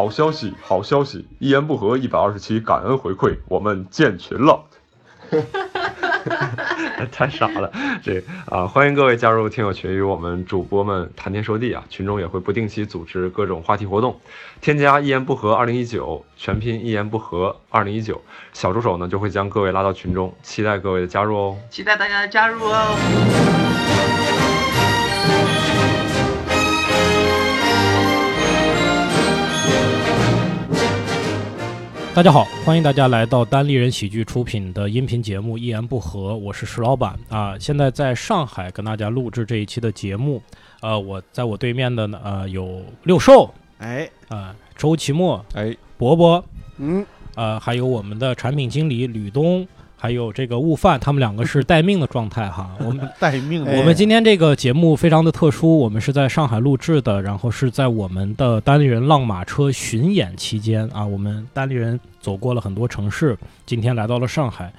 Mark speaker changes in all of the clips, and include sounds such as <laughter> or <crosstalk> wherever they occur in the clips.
Speaker 1: 好消息，好消息！一言不合一百二十七感恩回馈，我们建群了。<laughs> 太傻了，这啊，欢迎各位加入听友群，与我们主播们谈天说地啊。群中也会不定期组织各种话题活动，添加“一言不合二零一九”全拼“一言不合二零一九”，小助手呢就会将各位拉到群中，期待各位的加入哦。
Speaker 2: 期待大家的加入哦。
Speaker 3: 大家好，欢迎大家来到单立人喜剧出品的音频节目《一言不合》，我是石老板。啊。现在在上海跟大家录制这一期的节目，呃，我在我对面的呢，呃，有六兽，
Speaker 4: 哎，
Speaker 3: 啊，周奇墨，
Speaker 5: 哎，
Speaker 3: 伯伯，
Speaker 4: 嗯，
Speaker 3: 呃，还有我们的产品经理吕东，还有这个悟饭，他们两个是待命的状态哈。<laughs> 我们
Speaker 4: 待命的。
Speaker 3: 我们今天这个节目非常的特殊，我们是在上海录制的，然后是在我们的单立人浪马车巡演期间啊，我们单立人走过了很多城市，今天来到了上海。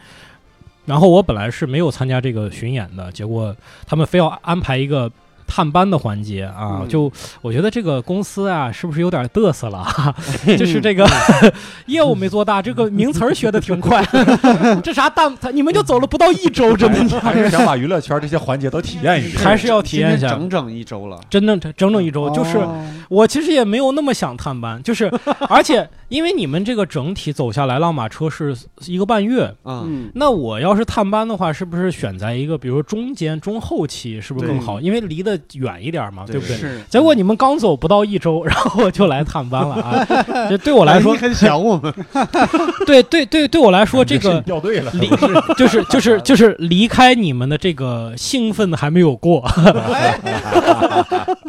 Speaker 3: 然后我本来是没有参加这个巡演的，结果他们非要安排一个探班的环节啊，
Speaker 4: 嗯。
Speaker 3: 就我觉得这个公司啊，是不是有点嘚瑟了？<laughs> 就是这个 <laughs> 业务没做大，这个名词儿学的挺快，<laughs> 这啥大你们就走了不到一周，真的，
Speaker 5: 还是想把娱乐圈这些环节都体验一下。
Speaker 3: 还是要体验一下。
Speaker 4: 整整一周了，
Speaker 3: 真的整整一周，就是
Speaker 4: 哦
Speaker 3: 我其实也没有那么想探班，就是而且因为你们这个整体走下来，浪马车是一个半月，
Speaker 4: 嗯，
Speaker 2: 嗯，
Speaker 3: 那我要是探班的话，是不是选在一个比如说中间、中后期，是不是更好？因为离得远一点嘛，对不对？
Speaker 4: 是。
Speaker 3: 结果你们刚走不到一周，<laughs> 然后我就来探班了啊！这对我来说
Speaker 4: 哎你，很想我们，<laughs>
Speaker 3: 对对对，对我来说，这个
Speaker 5: 掉队了，<laughs>
Speaker 3: 就是就是就是离开你们的这个兴奋还没有过，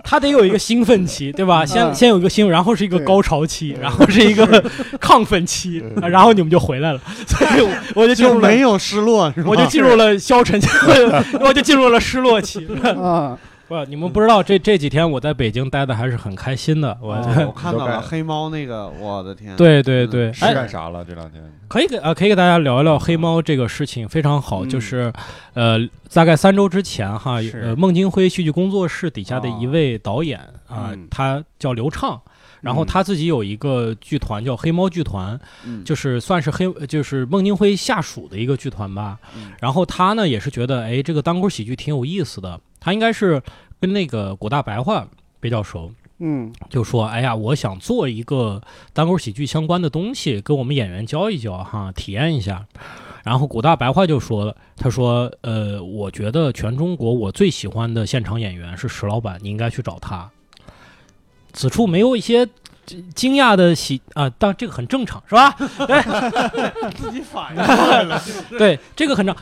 Speaker 3: 他得有一个兴奋期，对吧？先
Speaker 4: 嗯
Speaker 3: 先有一个兴奋，然后是一个高潮期，然后是一个亢奋期，啊然后你们就回来了，所以我我就进入了
Speaker 4: 就没有失落，
Speaker 3: 我就进入了消沉期，我就进入了失落期。
Speaker 4: 啊，
Speaker 3: 不，你们不知道这这几天我在北京待的还是很开心的。我、
Speaker 4: 哦 <laughs> 我看到了黑猫那个，我的天，
Speaker 3: 对对对，
Speaker 5: 是
Speaker 3: 哎，
Speaker 5: 干啥了？这两天
Speaker 3: 可以给啊，可以给大家聊一聊黑猫这个事情，非常好。
Speaker 4: 嗯
Speaker 3: 就是，呃，大概三周之前哈，呃，孟京辉戏剧工作室底下的一位导演啊、
Speaker 4: 嗯
Speaker 3: 他叫刘畅。然后
Speaker 4: 嗯
Speaker 3: 他自己有一个剧团叫黑猫剧团，
Speaker 4: 嗯，
Speaker 3: 就是算是黑，就是孟京辉下属的一个剧团吧。
Speaker 4: 嗯
Speaker 3: 然后他呢也是觉得，哎，这个单口喜剧挺有意思的。他应该是跟那个古大白话比较熟，
Speaker 4: 嗯
Speaker 3: 就说，哎呀，我想做一个单口喜剧相关的东西，跟我们演员教一教哈，体验一下。然后古大白话就说了，他说，呃，我觉得全中国我最喜欢的现场演员是石老板，你应该去找他。此处没有一些惊惊讶的喜啊，但这个很正常，是吧？
Speaker 4: 自己反应过来了，
Speaker 3: 对，这个很正，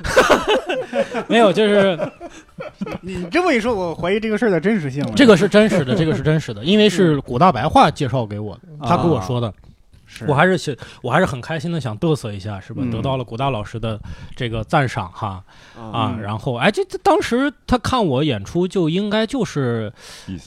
Speaker 3: <laughs> 没有，就是
Speaker 6: 你这么一说，我怀疑这个事儿的真实性了。
Speaker 3: 这个是真实的，这个是真实的，因为是古大白话介绍给我的，他跟我说的。
Speaker 4: 是
Speaker 3: 我还是想，我还是很开心的，想嘚瑟一下，是吧？
Speaker 4: 嗯
Speaker 3: 得到了古大老师的这个赞赏哈啊，
Speaker 4: 嗯
Speaker 3: 然后哎，这这当时他看我演出就应该就是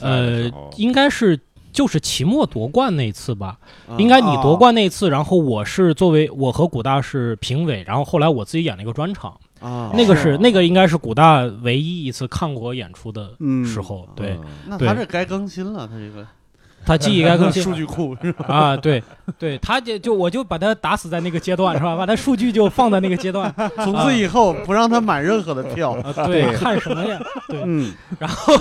Speaker 3: 呃，应该是就是期末夺冠那次吧，
Speaker 4: 嗯。
Speaker 3: 应该你夺冠那次，然后我是作为我和古大是评委，然后后来我自己演了一个专场，
Speaker 4: 啊，
Speaker 3: 那个
Speaker 6: 是
Speaker 3: 是那个应该是古大唯一一次看过我演出的
Speaker 6: 嗯
Speaker 3: 时候，对。
Speaker 5: 嗯。
Speaker 3: 对。
Speaker 4: 那他这该更新了，他这个
Speaker 3: 他记忆该更新
Speaker 4: 数据库是吧？
Speaker 3: 啊，对对，他就就我就把他打死在那个阶段是吧？<laughs> 把他数据就放在那个阶段 <laughs>
Speaker 4: 从此以后不让他买任何的票。
Speaker 3: 啊，对，看什么呀？对，
Speaker 4: 嗯
Speaker 3: 然后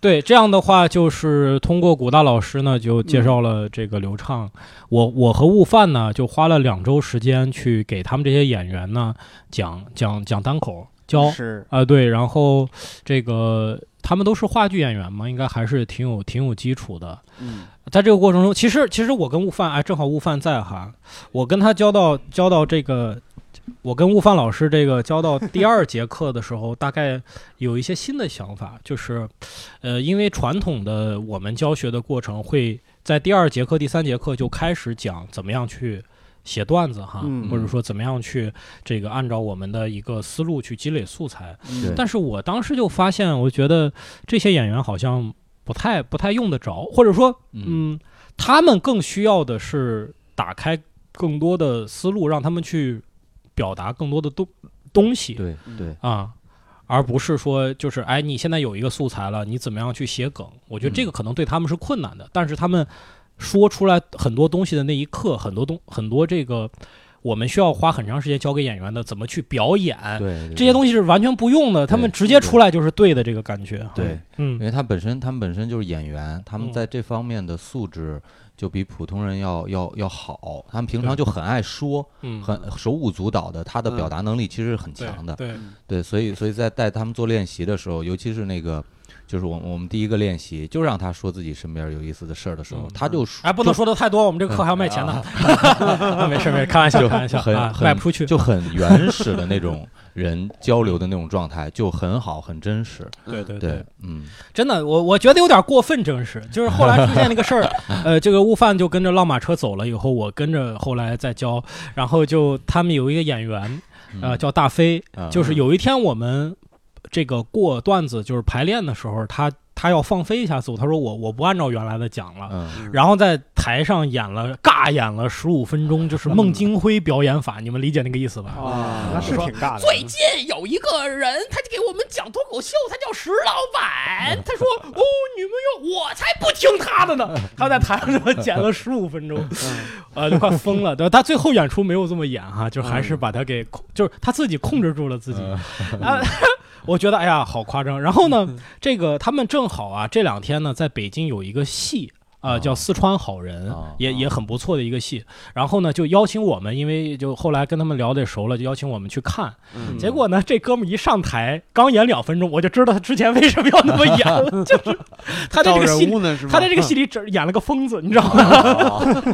Speaker 3: 对这样的话，就是通过古大老师呢，就介绍了这个刘畅。我我和悟饭呢，就花了两周时间去给他们这些演员呢讲讲讲单口教
Speaker 4: 是
Speaker 3: 啊、对，然后这个他们都是话剧演员嘛，应该还是挺有挺有基础的。
Speaker 4: 嗯
Speaker 3: 在这个过程中，其实其实我跟悟饭，哎，正好悟饭在哈，我跟他交到交到这个，我跟悟饭老师这个交到第二节课的时候，大概有一些新的想法，就是，呃，因为传统的我们教学的过程会在第二节课、第三节课就开始讲怎么样去写段子哈，
Speaker 4: 嗯
Speaker 3: 或者说怎么样去这个按照我们的一个思路去积累素材。
Speaker 4: 嗯
Speaker 3: 但是我当时就发现，我觉得这些演员好像不太不太用得着，或者说，嗯，他们更需要的是打开更多的思路，让他们去表达更多的东东西
Speaker 5: 对对，
Speaker 3: 啊。而不是说，就是哎，你现在有一个素材了，你怎么样去写梗？我觉得这个可能对他们是困难的，但是他们说出来很多东西的那一刻，很多东很多这个我们需要花很长时间教给演员的怎么去表演，
Speaker 5: 对
Speaker 3: 这些东西是完全不用的，他们直接出来就是对的这个感觉。
Speaker 5: 对，
Speaker 3: 嗯
Speaker 5: 因为他本身他们本身就是演员，他们
Speaker 3: 嗯
Speaker 5: 在这方面的素质就比普通人要要要好。他们平常就很爱说，
Speaker 3: 嗯，
Speaker 5: 很手舞足蹈的，他的表达能力其实是很强的。
Speaker 3: 对，
Speaker 5: 对，所以所以在带他们做练习的时候，尤其是那个。就是我我们第一个练习，就让他说自己身边有意思的事儿的时候，
Speaker 3: 嗯
Speaker 5: 他就说
Speaker 3: 哎，不能说的太多，我们这个课还要卖钱呢。<laughs> 没事没事，开玩笑开玩笑啊，卖不出去。
Speaker 5: 就很原始的那种人交流的那种状态，就很好，很真实。
Speaker 3: 对对
Speaker 5: 对，嗯，
Speaker 3: 真的，我我觉得有点过分真实。就是后来出现那个事儿，<laughs> 呃，这个悟饭就跟着浪马车走了以后，我跟着后来再教，然后就他们有一个演员，呃，
Speaker 5: 嗯
Speaker 3: 叫大飞，
Speaker 5: 啊
Speaker 3: 就是有一天我们这个过段子，就是排练的时候，他他要放飞一下自我，他说我我不按照原来的讲了。
Speaker 5: 嗯
Speaker 3: 然后在台上演了尬演了十五分钟，就是孟京辉表演法，你们理解那个意思吧？
Speaker 6: 啊，那是挺尬的。
Speaker 3: 最近有一个人，他就给我们讲脱口秀，他叫石老板。他说：“哦，你们要，我才不听他的呢。<laughs> ”他在台上这么剪了十五分钟，<laughs> 呃，就快疯了。对吧？他最后演出没有这么演哈，就还是把他给控，就是他自己控制住了自己。啊，我觉得哎呀，好夸张。然后呢，<laughs> 这个他们正好啊，这两天呢，在北京有一个戏。啊、叫《四川好人》
Speaker 5: 哦
Speaker 3: 也也很不错的一个戏。然后呢，就邀请我们，因为就后来跟他们聊得熟了，就邀请我们去看。
Speaker 4: 嗯
Speaker 3: 结果呢，这哥们儿一上台，刚演两分钟，我就知道他之前为什么要那么演了，<laughs> 就是他在这个戏里？他在这个戏里 <laughs> 只演了个疯子，你知道吗？<laughs>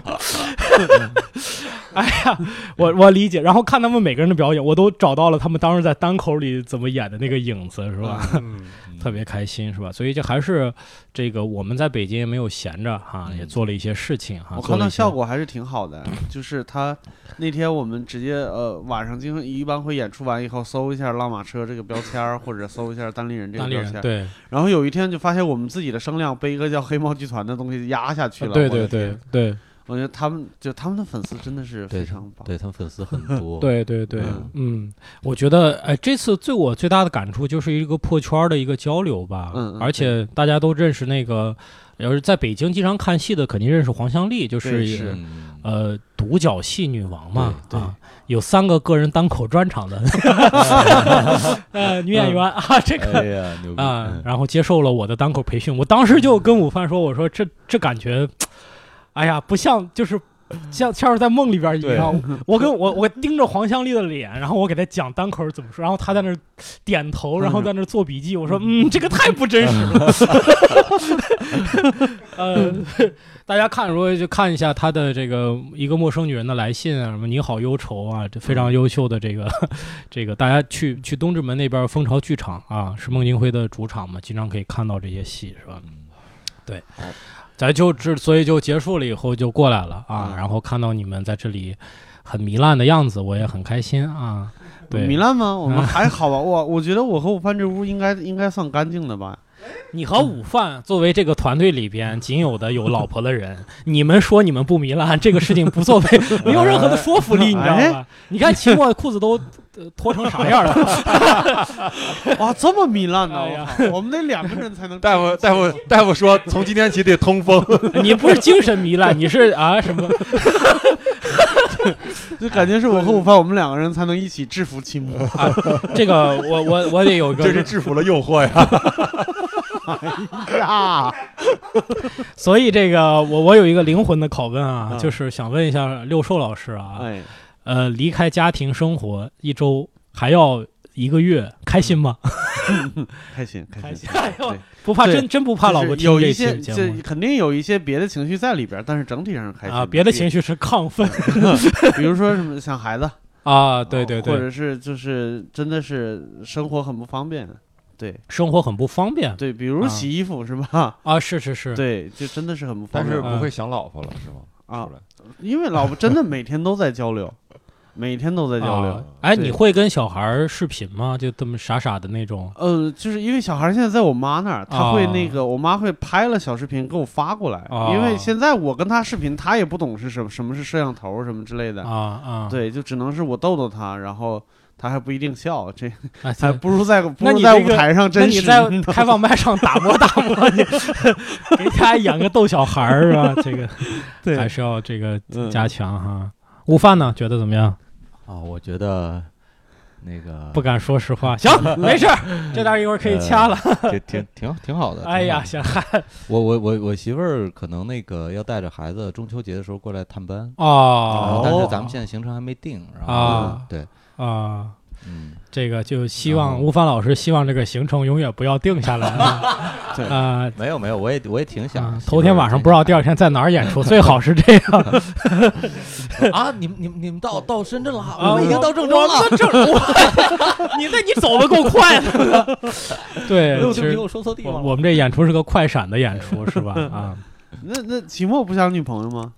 Speaker 3: 哎呀，我我理解。然后看他们每个人的表演，我都找到了他们当时在单口里怎么演的那个影子，是吧？
Speaker 6: 嗯，
Speaker 3: 特别开心，是吧？所以这还是这个我们在北京也没有闲着哈，也做了一些事情哈。
Speaker 4: 我看到效果还是挺好的，就是他那天我们直接呃晚上经常一般会演出完以后搜一下拉马车这个标签儿，或者搜一下单立人这个标签儿，
Speaker 3: 对
Speaker 4: 然后有一天就发现我们自己的声量被一个叫黑猫剧团的东西压下去了。
Speaker 3: 对对对，对
Speaker 4: 我觉得他们就他们的粉丝真的是非常棒。
Speaker 5: 对他们粉丝很多。<laughs>
Speaker 3: 对对对
Speaker 4: 嗯，
Speaker 3: 嗯，我觉得哎，这次对我最大的感触就是一个破圈儿的一个交流吧，
Speaker 4: 嗯嗯
Speaker 3: 而且大家都认识那个，要是在北京经常看戏的，肯定认识黄香丽，就是呃独角戏女王嘛，啊，有三个个人单口专场的 <laughs> 呃女演员啊，这个
Speaker 5: 哎呀，牛逼
Speaker 3: 啊，
Speaker 5: 嗯
Speaker 3: 然后接受了我的单口培训，我当时就跟午饭说，我说这这感觉，哎呀，不像就是。像像是在梦里边一样，<laughs> 我跟我我盯着黄香丽的脸，然后我给她讲单口怎么说，然后她在那儿点头，然后在那儿做笔记。我说，嗯，这个太不真实了。<laughs> 呃，大家看，如果就看一下她的这个一个陌生女人的来信啊，什么你好忧愁啊，这非常优秀的这个 <laughs> 这个，大家去去东直门那边蜂巢剧场啊，是孟京辉的主场嘛，经常可以看到这些戏，是吧？对，咱就之所以就结束了以后就过来了啊，
Speaker 4: 嗯
Speaker 3: 然后看到你们在这里很糜烂的样子，我也很开心啊。对，
Speaker 4: 糜烂吗？我们还好吧。我我觉得我和我饭这屋应该应该算干净的吧。<laughs>
Speaker 3: 你和午饭作为这个团队里边仅有的有老婆的人，你们说你们不糜烂，这个事情不作为，<laughs> 没有任何的说服力，你知道吗？你看期末裤子都呃脱成啥样了？<laughs>
Speaker 4: 哇，这么糜烂呢！我们得两个人才能。
Speaker 5: 大夫大夫大夫说，从今天起得通风。
Speaker 3: 你不是精神糜烂，你是啊什么？
Speaker 4: 就感觉是我和午饭，我们两个人才能一起制服期末。
Speaker 3: 这个我我我得有个
Speaker 5: 这是制服了诱惑呀！
Speaker 4: 呀，<laughs>
Speaker 3: 所以这个我我有一个灵魂的拷问啊，
Speaker 4: 嗯。
Speaker 3: 就是想问一下六兽老师啊，
Speaker 4: 哎，
Speaker 3: 呃，离开家庭生活一周还要一个月，开心吗？
Speaker 4: 开心 <laughs> 开心。
Speaker 3: 哎呦
Speaker 4: 对，
Speaker 3: 不怕
Speaker 4: 对。
Speaker 3: 真真不怕老婆
Speaker 4: 就是有一些
Speaker 3: 期节目。
Speaker 4: 这肯定有一些别的情绪在里边，但是整体上是开心
Speaker 3: 啊？别的情
Speaker 4: 绪，
Speaker 3: 绪是亢奋。<laughs>
Speaker 4: 比如说什么想孩子，
Speaker 3: 啊，对对对，
Speaker 4: 或者是就是真的是生活很不方便，对
Speaker 3: 生活很不方便
Speaker 4: 对，比如
Speaker 3: 啊
Speaker 4: 洗衣服是吧？
Speaker 3: 啊，是是是，
Speaker 4: 对，就真的是很不方便
Speaker 5: 但是不会想老婆了是吗？
Speaker 4: 啊因为老婆 <laughs> 真的每天都在交流，每天都在交
Speaker 3: 啊
Speaker 4: 流。
Speaker 3: 哎，你会跟小孩视频吗？就这么傻傻的那种
Speaker 4: 呃，就是因为小孩现在在我妈那儿，他会那
Speaker 3: 啊
Speaker 4: 个，我妈会拍了小视频给我发过来。
Speaker 3: 啊
Speaker 4: 因为现在我跟他视频，他也不懂是什么什么是摄像头什么之类的。
Speaker 3: 啊啊？
Speaker 4: 对，就只能是我逗逗他，然后他还不一定笑，这
Speaker 3: 哎，
Speaker 4: 还不如在不
Speaker 3: 那
Speaker 4: 如在舞台上真实。
Speaker 3: 那你在开放麦上打磨打磨，你 <laughs> 给大家演个逗小孩儿是吧？<laughs> 这个
Speaker 4: 对
Speaker 3: 还是要这个
Speaker 4: 嗯
Speaker 3: 加强哈。午饭呢？觉得怎么样？
Speaker 5: 啊，我觉得那个
Speaker 3: 不敢说实话。行，<laughs> 没事儿，这段一会儿可以掐了。
Speaker 5: 挺挺挺挺好的。
Speaker 3: 哎呀，行，
Speaker 5: 我我我我媳妇儿可能那个要带着孩子中秋节的时候过来探班，
Speaker 3: 哦
Speaker 5: 但是咱们现在行程还没定，然后
Speaker 3: 啊
Speaker 5: 对，
Speaker 3: 啊，
Speaker 5: 嗯，
Speaker 3: 这个就希望吴凡老师希望这个行程永远不要定下来啊 <laughs>
Speaker 4: 对
Speaker 3: 啊。
Speaker 5: 没有没有，我也我也挺想
Speaker 3: 头天晚上不知道第二天在哪儿演出，<laughs> 最好是这样。<laughs>
Speaker 5: 啊，你们你们你们到到深圳了我们已经到郑州了。
Speaker 3: 们郑州，你那你走的够快的。对，其实
Speaker 5: 我说错地方了。
Speaker 3: 我们这演出是个快闪的演出，是吧？啊，
Speaker 4: 那那期末不想女朋友吗？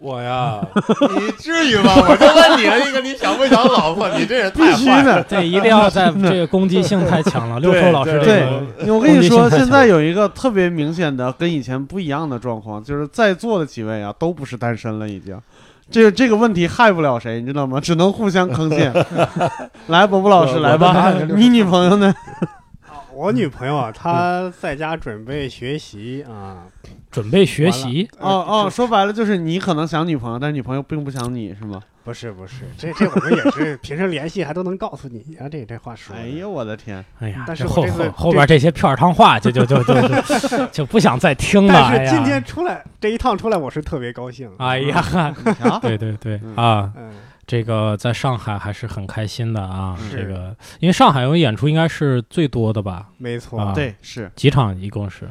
Speaker 7: 我呀，<laughs> 你至于吗？我就问你了一个，你想不想老婆？<laughs> 你这也太坏了。<laughs>
Speaker 3: 对一定要在这个攻击性太强了。六叔老师
Speaker 4: 对，我跟你说，现在有一个特别明显的跟以前不一样的状况，就是在座的几位啊，都不是单身了，已经。这个这个问题害不了谁，你知道吗？只能互相坑陷。来，伯伯老师来吧，你女朋友呢？
Speaker 6: 我女朋友啊，她在家准备学习啊。
Speaker 3: 准备学习
Speaker 4: 哦哦，说白了就是你可能想女朋友，但是女朋友并不想你，是吗？
Speaker 6: 不是不是，这这我们也是平时联系还都能告诉你啊，这这话说的。
Speaker 4: 哎呀，我的天！
Speaker 3: 哎呀，
Speaker 6: 但是后
Speaker 3: 后后边这些片儿汤话就就就就就 <laughs> 就不想再听了。
Speaker 6: 但是今天出来这一趟出来，我是特别高兴。
Speaker 3: 哎呀，
Speaker 4: 啊，
Speaker 3: 对对对
Speaker 4: 嗯
Speaker 3: 啊，
Speaker 6: 嗯，
Speaker 3: 这个在上海还是很开心的啊。这个因为上海有演出应该是最多的吧？
Speaker 6: 没错。
Speaker 3: 啊
Speaker 4: 对，是。
Speaker 3: 几场一共是？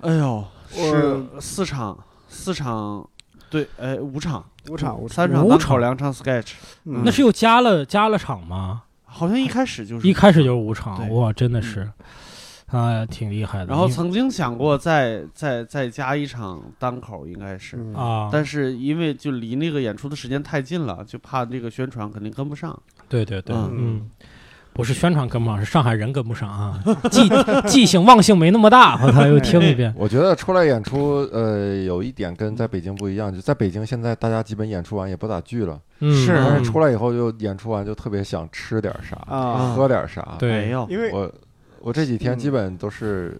Speaker 4: 哎呦，是四场，四场，对，哎，五场，
Speaker 6: 五场五
Speaker 4: 三场
Speaker 3: 五场，
Speaker 4: 两场 sketch，
Speaker 6: 嗯
Speaker 3: 那是又加了加了场吗？
Speaker 4: 好像一开始就是
Speaker 3: 一开始就是五场，哇，真的是，啊，挺厉害的。
Speaker 4: 然后曾经想过再再再加一场单口，应该是，
Speaker 6: 嗯
Speaker 3: 啊，
Speaker 4: 但是因为就离那个演出的时间太近了，就怕这个宣传肯定跟不上。
Speaker 3: 对对对，
Speaker 4: 嗯
Speaker 3: 嗯，不是宣传跟不上，是上海人跟不上啊，记记性忘性没那么大。我操，又听一遍。
Speaker 7: 我觉得出来演出，呃，有一点跟在北京不一样，就在北京现在大家基本演出完也不咋聚了，
Speaker 3: 嗯，
Speaker 4: 是
Speaker 7: 但
Speaker 3: 嗯
Speaker 7: 是出来以后就演出完就特别想吃点啥，
Speaker 6: 啊，
Speaker 7: 喝点啥。
Speaker 4: 哎
Speaker 3: 对，
Speaker 6: 因为
Speaker 7: 我我这几天
Speaker 6: 嗯
Speaker 7: 基本都是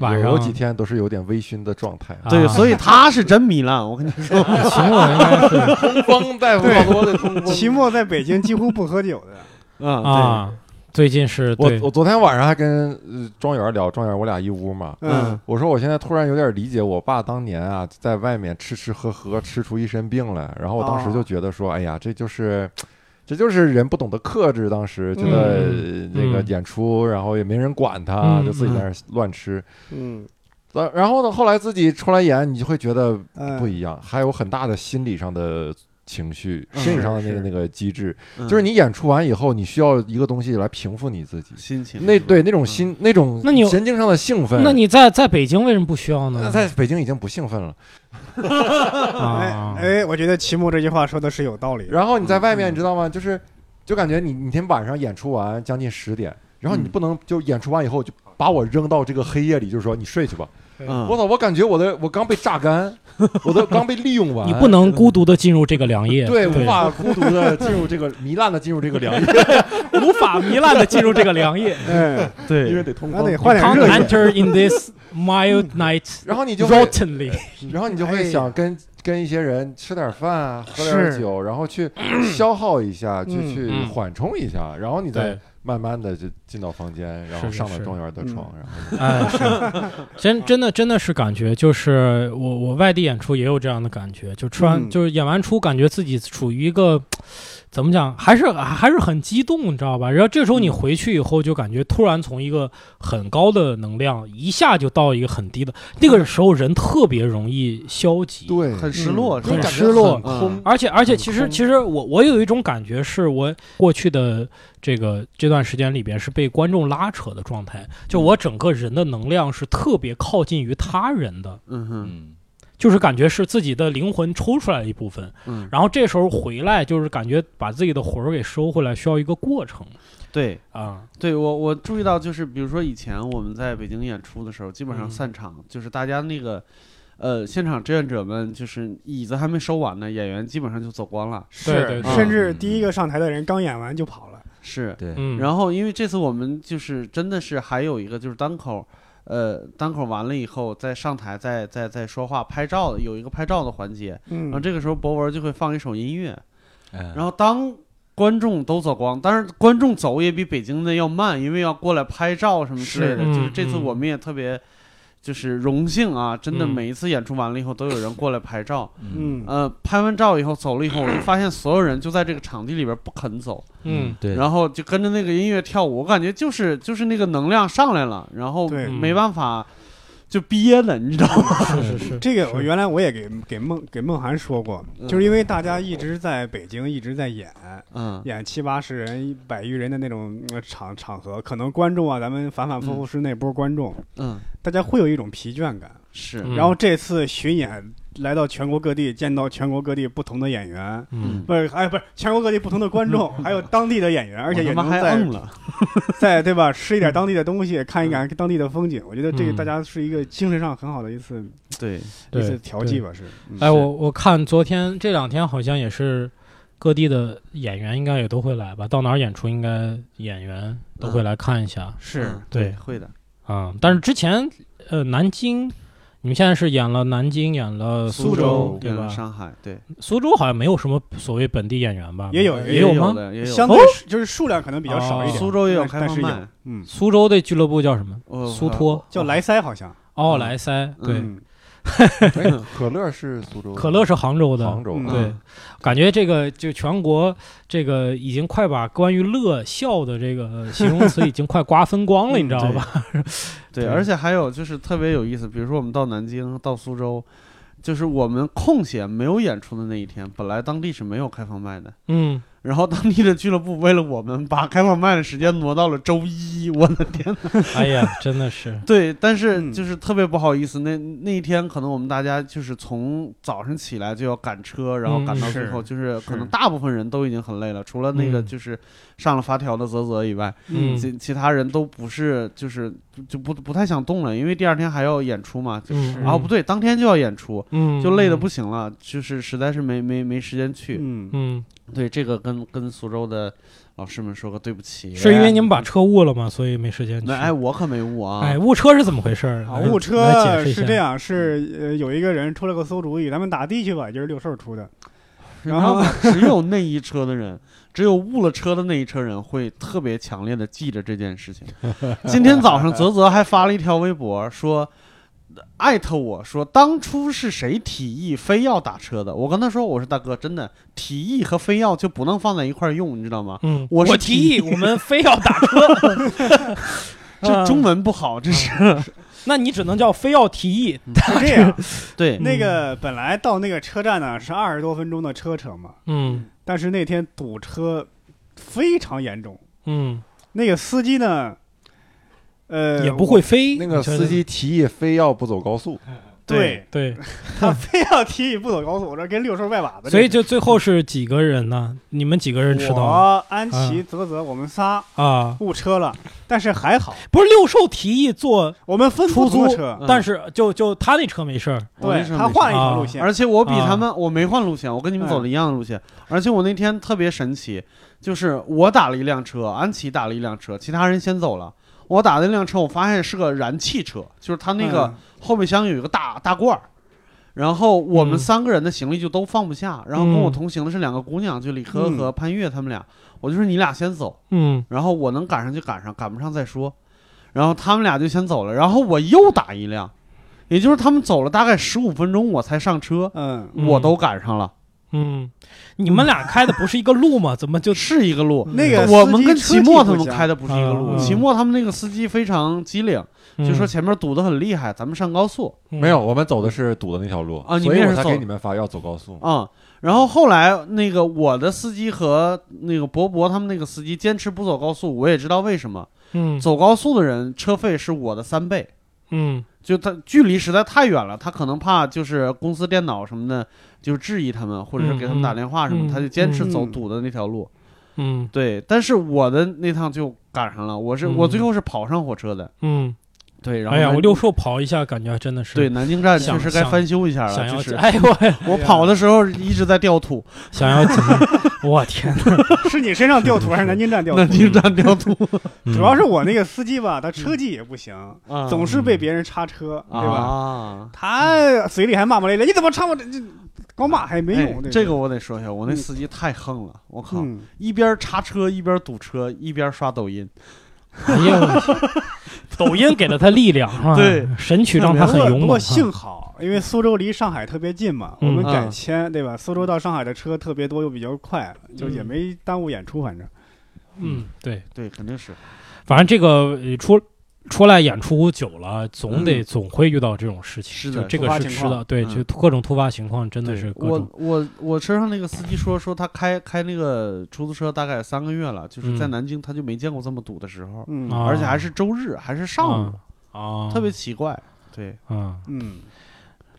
Speaker 3: 晚上
Speaker 7: 有有几天都是有点微醺的状态。
Speaker 3: 啊
Speaker 4: 对，所以他是真糜烂，我跟你说。<laughs>
Speaker 3: 期末应该是
Speaker 7: 通风大夫好多的通风。
Speaker 6: 期末在北京几乎不喝酒的。<laughs>
Speaker 4: 嗯，
Speaker 3: 啊，最近是对
Speaker 7: 我我昨天晚上还跟呃庄园聊，庄园我俩一屋嘛。
Speaker 4: 嗯，
Speaker 7: 我说我现在突然有点理解我爸当年啊，在外面吃吃喝喝吃出一身病来，然后我当时就觉得说，哎呀，这就是。这就是人不懂得克制，当时觉得
Speaker 3: 嗯
Speaker 7: 那个
Speaker 3: 嗯
Speaker 7: 演出，然后也没人管他，
Speaker 3: 嗯
Speaker 7: 就自己在那儿乱吃。
Speaker 6: 嗯，
Speaker 7: 呃然后呢，后来自己出来演，你就会觉得
Speaker 6: 嗯
Speaker 7: 不一样，还有很大的心理上的情绪，
Speaker 4: 嗯
Speaker 7: 心理上的那个那个机制，
Speaker 4: 嗯
Speaker 7: 就是你演出完以后，你需要一个东西来平复你自己。
Speaker 4: 心情
Speaker 7: 那对那种心那种
Speaker 3: 那你有
Speaker 7: 神经上的兴奋，
Speaker 3: 那你在在北京为什么不需要
Speaker 7: 那
Speaker 3: 呢？
Speaker 7: 在北京已经不兴奋了。<laughs>
Speaker 6: 哎
Speaker 3: 啊，
Speaker 6: 哎，我觉得齐木这句话说的是有道理的。
Speaker 7: 然后你在外面，
Speaker 6: 嗯
Speaker 7: 你知道吗？就是就感觉你你天晚上演出完将近十点，然后你
Speaker 4: 嗯
Speaker 7: 不能就演出完以后就把我扔到这个黑夜里，就是说你睡去吧。
Speaker 4: 嗯，
Speaker 7: 我操！我感觉我的我刚被榨干，<laughs> 我都刚被利用完。
Speaker 3: 你不能孤独的进入这个良夜，
Speaker 7: 对，无法孤独的进入这个糜烂的进入这个良夜，<laughs>
Speaker 3: 无法糜烂的进入这个良夜。
Speaker 6: 哎，
Speaker 4: 对，
Speaker 7: 因为得通风
Speaker 6: 那得。换点
Speaker 3: Can't
Speaker 6: 热血。
Speaker 3: enter in this mild night
Speaker 7: 然后你就
Speaker 3: ，rottenly。<laughs>
Speaker 7: 然后你就会想跟跟一些人吃点饭啊，喝点酒，然后去消耗一下，去
Speaker 6: 嗯
Speaker 7: 去
Speaker 3: 嗯。
Speaker 7: 缓冲一下，然后你再，慢慢的就进到房间，然后上了庄园的床，然后 <laughs>
Speaker 3: 哎，是，<laughs> 真真的真的是感觉，就是我我外地演出也有这样的感觉，就吃完、
Speaker 6: 嗯。
Speaker 3: 就是演完出，感觉自己处于一个怎么讲，还是还是很激动，你知道吧？然后这时候你回去以后，就感觉突然从一个很高的能量一下就到一个很低的，那个时候人特别容易消极。
Speaker 7: 对，
Speaker 4: 很失落，
Speaker 3: 很失落
Speaker 7: 很空，
Speaker 3: 而且而且，其实其实我我有一种感觉，是我过去的这个这段时间里边是被观众拉扯的状态，就我整个人的能量是特别靠近于他人的，
Speaker 4: 嗯哼，
Speaker 5: 嗯，
Speaker 3: 就是感觉是自己的灵魂抽出来的一部分，
Speaker 4: 嗯，
Speaker 3: 然后这时候回来就是感觉把自己的魂儿给收回来，需要一个过程。
Speaker 4: 对，
Speaker 3: 啊，
Speaker 4: 对我我注意到，就是比如说以前我们在北京演出的时候，基本上
Speaker 3: 嗯。
Speaker 4: 散场、就是大家那个呃，现场志愿者们就是椅子还没收完呢，演员基本上就走光了。
Speaker 6: 是
Speaker 3: 对对，
Speaker 4: 对。
Speaker 6: 甚至第一个上台的人刚演完就跑了。
Speaker 4: 是，
Speaker 5: 对，
Speaker 3: 嗯，
Speaker 4: 然后因为这次我们就是真的是还有一个就是单口，呃，单口完了以后再上台再再再说话拍照的有一个拍照的环节，然后
Speaker 6: 嗯，
Speaker 4: 这个时候博文就会放一首音乐，
Speaker 5: 然
Speaker 4: 然后当观众都走光，但是观众走也比北京的要慢，因为要过来拍照什么之类的。
Speaker 3: 是。
Speaker 4: 就是这次我们也特别就是荣幸啊，真的
Speaker 3: 嗯。
Speaker 4: 每一次演出完了以后都有人过来拍照。
Speaker 6: 嗯，
Speaker 4: 呃，拍完照以后走了以后，我就发现所有人就在这个场地里边不肯走，
Speaker 3: 嗯
Speaker 5: 对，
Speaker 4: 然后就跟着那个音乐跳舞，我感觉就是就是那个能量上来了，然后没办法就憋的，你知道吗？<laughs>
Speaker 3: 是是是，
Speaker 6: 这个我原来我也给给梦给梦涵说过，
Speaker 4: 嗯。
Speaker 6: 就是因为大家一直在北京一直在演，
Speaker 4: 嗯。
Speaker 6: 演七八十人、百余人的那种呃场场合，可能观众啊，咱们反反复复是那波观众，
Speaker 4: 嗯，
Speaker 6: 大家会有一种疲倦感。
Speaker 4: 是，
Speaker 3: 嗯。
Speaker 6: 然后这次巡演来到全国各地，见到全国各地不同的演员，
Speaker 3: 嗯。
Speaker 6: 不是，哎，不是全国各地不同的观众，<laughs> 还有当地的演员，而且也能在 <laughs> 在对吧，吃一点当地的东西，看一看当地的风景。我觉得这个
Speaker 3: 嗯。
Speaker 6: 大家是一个精神上很好的一次
Speaker 4: 对，
Speaker 6: 一次调剂吧，是。嗯。
Speaker 3: 哎，我我看昨天这两天好像也是各地的演员应该也都会来吧，到哪儿演出应该演员都会来看一下。
Speaker 4: 是
Speaker 6: 嗯
Speaker 3: 对
Speaker 4: 会的，
Speaker 3: 啊、但是之前呃南京，你们现在是演了南京，演了
Speaker 6: 苏
Speaker 3: 州
Speaker 6: 州
Speaker 3: 对吧？
Speaker 4: 上海对，
Speaker 3: 苏州好像没有什么所谓本地演员吧？
Speaker 6: 也有
Speaker 3: 也？
Speaker 4: 有吗，也有
Speaker 6: 相对就是数量可能比较少一点。
Speaker 4: 苏州也有
Speaker 6: 但但是有
Speaker 4: 开放麦，
Speaker 6: 嗯，
Speaker 3: 苏州的俱乐部叫什么？
Speaker 4: 哦
Speaker 3: 苏托
Speaker 6: 叫莱塞好像。
Speaker 3: 哦，
Speaker 4: 嗯
Speaker 3: 莱塞，对，
Speaker 6: 嗯 <laughs>
Speaker 7: 哎，可乐是苏州的，
Speaker 3: 可乐是杭州的，
Speaker 6: 嗯
Speaker 7: 杭州的，
Speaker 3: 对，感觉这个就全国这个已经快把关于乐笑的这个形容词已经快瓜分光了，
Speaker 6: 嗯 <laughs>
Speaker 3: 你知道吧？<laughs>
Speaker 4: 对，
Speaker 3: 对。
Speaker 4: 而且还有就是特别有意思，比如说我们到南京、到苏州，就是我们空闲没有演出的那一天，本来当地是没有开放麦的，
Speaker 3: 嗯，
Speaker 4: 然后当地的俱乐部为了我们把开放麦的时间挪到了周一，我的天呐！
Speaker 3: 哎呀，真的是，
Speaker 4: 对，但是
Speaker 6: 嗯。
Speaker 4: 就是特别不好意思，那那一天可能我们大家就是从早上起来就要赶车，然后赶到
Speaker 3: 嗯
Speaker 4: 最后，就是可能大部分人都已经很累了，除了那个
Speaker 3: 嗯。
Speaker 4: 就是上了发条的泽泽以外，
Speaker 3: 嗯。
Speaker 4: 其其他人都不是就是就就不不太想动了，因为第二天还要演出嘛。就
Speaker 3: 嗯，
Speaker 4: 啊，不对，当天就要演出，
Speaker 3: 嗯，
Speaker 4: 就累得不行了，就是实在是没没没时间去。
Speaker 6: 嗯，
Speaker 3: 嗯，
Speaker 4: 对，这个跟跟苏州的老师们说个对不起。
Speaker 3: 是因为你们把车误了吗？所以没时间去。
Speaker 4: 那哎，我可没误啊。
Speaker 3: 哎，误车是怎么回事？
Speaker 6: 啊，误车是这样，是呃有一个人出了个馊主意，咱们打的去吧，就是六兽出的。然后
Speaker 4: 然后只有那一车的人，只有误了车的那一车人会特别强烈的记着这件事情。<laughs> 今天早上泽泽还发了一条微博说。艾特我说，当初是谁提议非要打车的？我跟他说，我说大哥，真的提议和非要就不能放在一块儿用，你知道吗？
Speaker 3: 嗯，
Speaker 4: 我是
Speaker 3: 提议我们非要打车，<laughs>
Speaker 4: 这中文不好，这是
Speaker 3: 那你只能叫非要提议。
Speaker 6: 是这样，
Speaker 4: 对，
Speaker 6: 那个本来到那个车站呢是二十多分钟的车程嘛，
Speaker 3: 嗯
Speaker 6: 但是那天堵车非常严重，
Speaker 3: 嗯，
Speaker 6: 那个司机呢，呃，
Speaker 3: 也不会飞。
Speaker 7: 那个司机提议非要不走高速，
Speaker 6: 对
Speaker 3: 对，<laughs>
Speaker 6: 他非要提议不走高速，我这跟六兽拜把子。
Speaker 3: 所以就最后是几个人呢？你们几个人迟到
Speaker 6: 我、安琪、泽泽，我们仨
Speaker 3: 啊？
Speaker 6: 误车了，但是还好，
Speaker 3: 不是六兽提议坐，
Speaker 6: 我们分出租车，
Speaker 4: 嗯
Speaker 3: 但是就就他那车没事儿。
Speaker 6: 对他换了一条
Speaker 3: 啊
Speaker 6: 路线，
Speaker 4: 而且我比
Speaker 3: 啊
Speaker 4: 他们，我没换路线，我跟你们走的一样的路线。而且我那天特别神奇，就是我打了一辆车，安琪打了一辆车，其他人先走了。我打的那辆车，我发现是个燃气车，就是它那个
Speaker 6: 嗯
Speaker 4: 后备箱有一个大大罐儿。然后我们
Speaker 3: 嗯
Speaker 4: 三个人的行李就都放不下，然后跟我
Speaker 3: 嗯
Speaker 4: 同行的是两个姑娘，就李科
Speaker 6: 嗯
Speaker 4: 和潘越他们俩。我就说你俩先走，
Speaker 3: 嗯
Speaker 4: 然后我能赶上就赶上，赶不上再说。然后他们俩就先走了，然后我又打一辆，也就是他们走了大概十五分钟我才上车，
Speaker 6: 嗯，
Speaker 3: 嗯
Speaker 4: 我都赶上了，
Speaker 3: 嗯，你们俩开的不是一个路吗？怎么就是
Speaker 4: 一个路。
Speaker 6: 那个
Speaker 4: 我们跟齐墨他们开的不是一个路，
Speaker 3: 嗯。
Speaker 4: 齐墨他们那个司机非常机灵，就说
Speaker 3: 嗯
Speaker 4: 前面堵得很厉害，咱们上高速。
Speaker 7: 没有，我们走的是堵的那条路
Speaker 4: 啊
Speaker 7: 所以我才给你们发要走高速。
Speaker 4: 啊、然后后来那个我的司机和那个博博他们那个司机坚持不走高速，我也知道为什么。
Speaker 3: 嗯。
Speaker 4: 走高速的人车费是我的三倍，
Speaker 3: 嗯
Speaker 4: 就他距离实在太远了，他可能怕就是公司电脑什么的就质疑他们，或者是给他们打电话什么，他就坚持走
Speaker 6: 嗯
Speaker 4: 堵的那条路。
Speaker 3: 嗯
Speaker 4: 对，但是我的那趟就赶上了，我是、
Speaker 3: 嗯
Speaker 4: 我最后是跑上火车的。
Speaker 3: 嗯
Speaker 4: 对，然后
Speaker 3: 哎呀，我六兽跑一下，感觉真的是
Speaker 4: 对南京站确实该翻修一下了，
Speaker 3: 想要
Speaker 4: 就是
Speaker 3: 哎我 <laughs>
Speaker 4: 我跑的时候一直在掉土，
Speaker 3: 想要紧，我天哪！<laughs>
Speaker 6: 是你身上掉土还是南京站掉土？
Speaker 4: 南京站掉土，
Speaker 6: 主要是我那个司机吧，他车技也不行，
Speaker 4: 啊
Speaker 6: 总是被别人插车，对吧？
Speaker 4: 啊。
Speaker 6: 他嘴里还骂骂咧咧，你怎么插我这这？光骂还没
Speaker 4: 哎
Speaker 6: 用。对
Speaker 4: 这个我得说一下，我那司机太横了，我靠，
Speaker 6: 嗯，
Speaker 4: 一边插车一边堵车，一边刷抖音，
Speaker 3: 哎呀，<laughs> 抖音给了他力量 <laughs> 啊，
Speaker 4: 对，
Speaker 3: 神曲让他很勇。
Speaker 6: 不过幸好，因为苏州离上海特别近嘛，我
Speaker 3: 嗯
Speaker 6: 们改
Speaker 4: 啊
Speaker 6: 签，对吧？苏州到上海的车特别多，又比较快，就也
Speaker 4: 嗯
Speaker 6: 没耽误演出，反正。
Speaker 3: 嗯，对，
Speaker 4: 对，肯定是，
Speaker 3: 反正这个呃出出来演出久了，总得
Speaker 4: 嗯。
Speaker 3: 总会遇到这种事情，
Speaker 4: 是的
Speaker 3: 这个是吃的，对，
Speaker 4: 嗯。
Speaker 3: 就各种突发情况，真的
Speaker 4: 是我
Speaker 3: 是各种。
Speaker 4: 我我车上那个司机说说他开开那个出租车大概三个月了，就是在
Speaker 3: 嗯。
Speaker 4: 南京他就没见过这么堵的时候，而且还是周日，还是上午，
Speaker 3: 啊，
Speaker 4: 特别奇怪。对，
Speaker 3: 嗯，
Speaker 6: 嗯，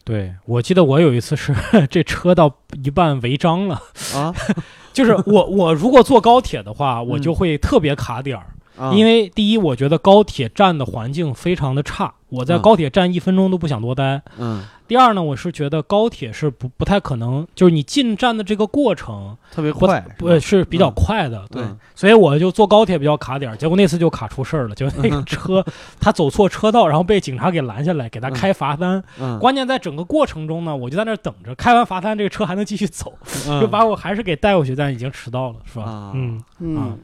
Speaker 3: 对，我记得我有一次是 <laughs> 这车到一半违章了，
Speaker 4: 啊，<laughs>
Speaker 3: 就是我我如果坐高铁的话，我
Speaker 4: 嗯。
Speaker 3: 就会特别卡点儿，
Speaker 4: 啊。
Speaker 3: 因为第一，我觉得高铁站的环境非常的差，我在
Speaker 4: 嗯
Speaker 3: 高铁站一分钟都不想多待。
Speaker 4: 嗯，
Speaker 3: 第二呢，我是觉得高铁是不不太可能，就是你进站的这个过程
Speaker 4: 特别快，
Speaker 3: 不是比较
Speaker 4: 嗯。
Speaker 3: 快的，对，
Speaker 4: 嗯
Speaker 3: 所以我就坐高铁比较卡点儿，结果那次就卡出事儿了，就那个车他走错车道，然后被警察给拦下来，给他开罚单。
Speaker 4: 嗯，
Speaker 3: 关键在整个过程中呢，我就在那儿等着，开完罚单这个车还能继续走，
Speaker 4: 嗯。
Speaker 3: 就把我还是给带过去，但已经迟到了，是吧？
Speaker 4: 啊。
Speaker 3: 嗯，
Speaker 6: 嗯，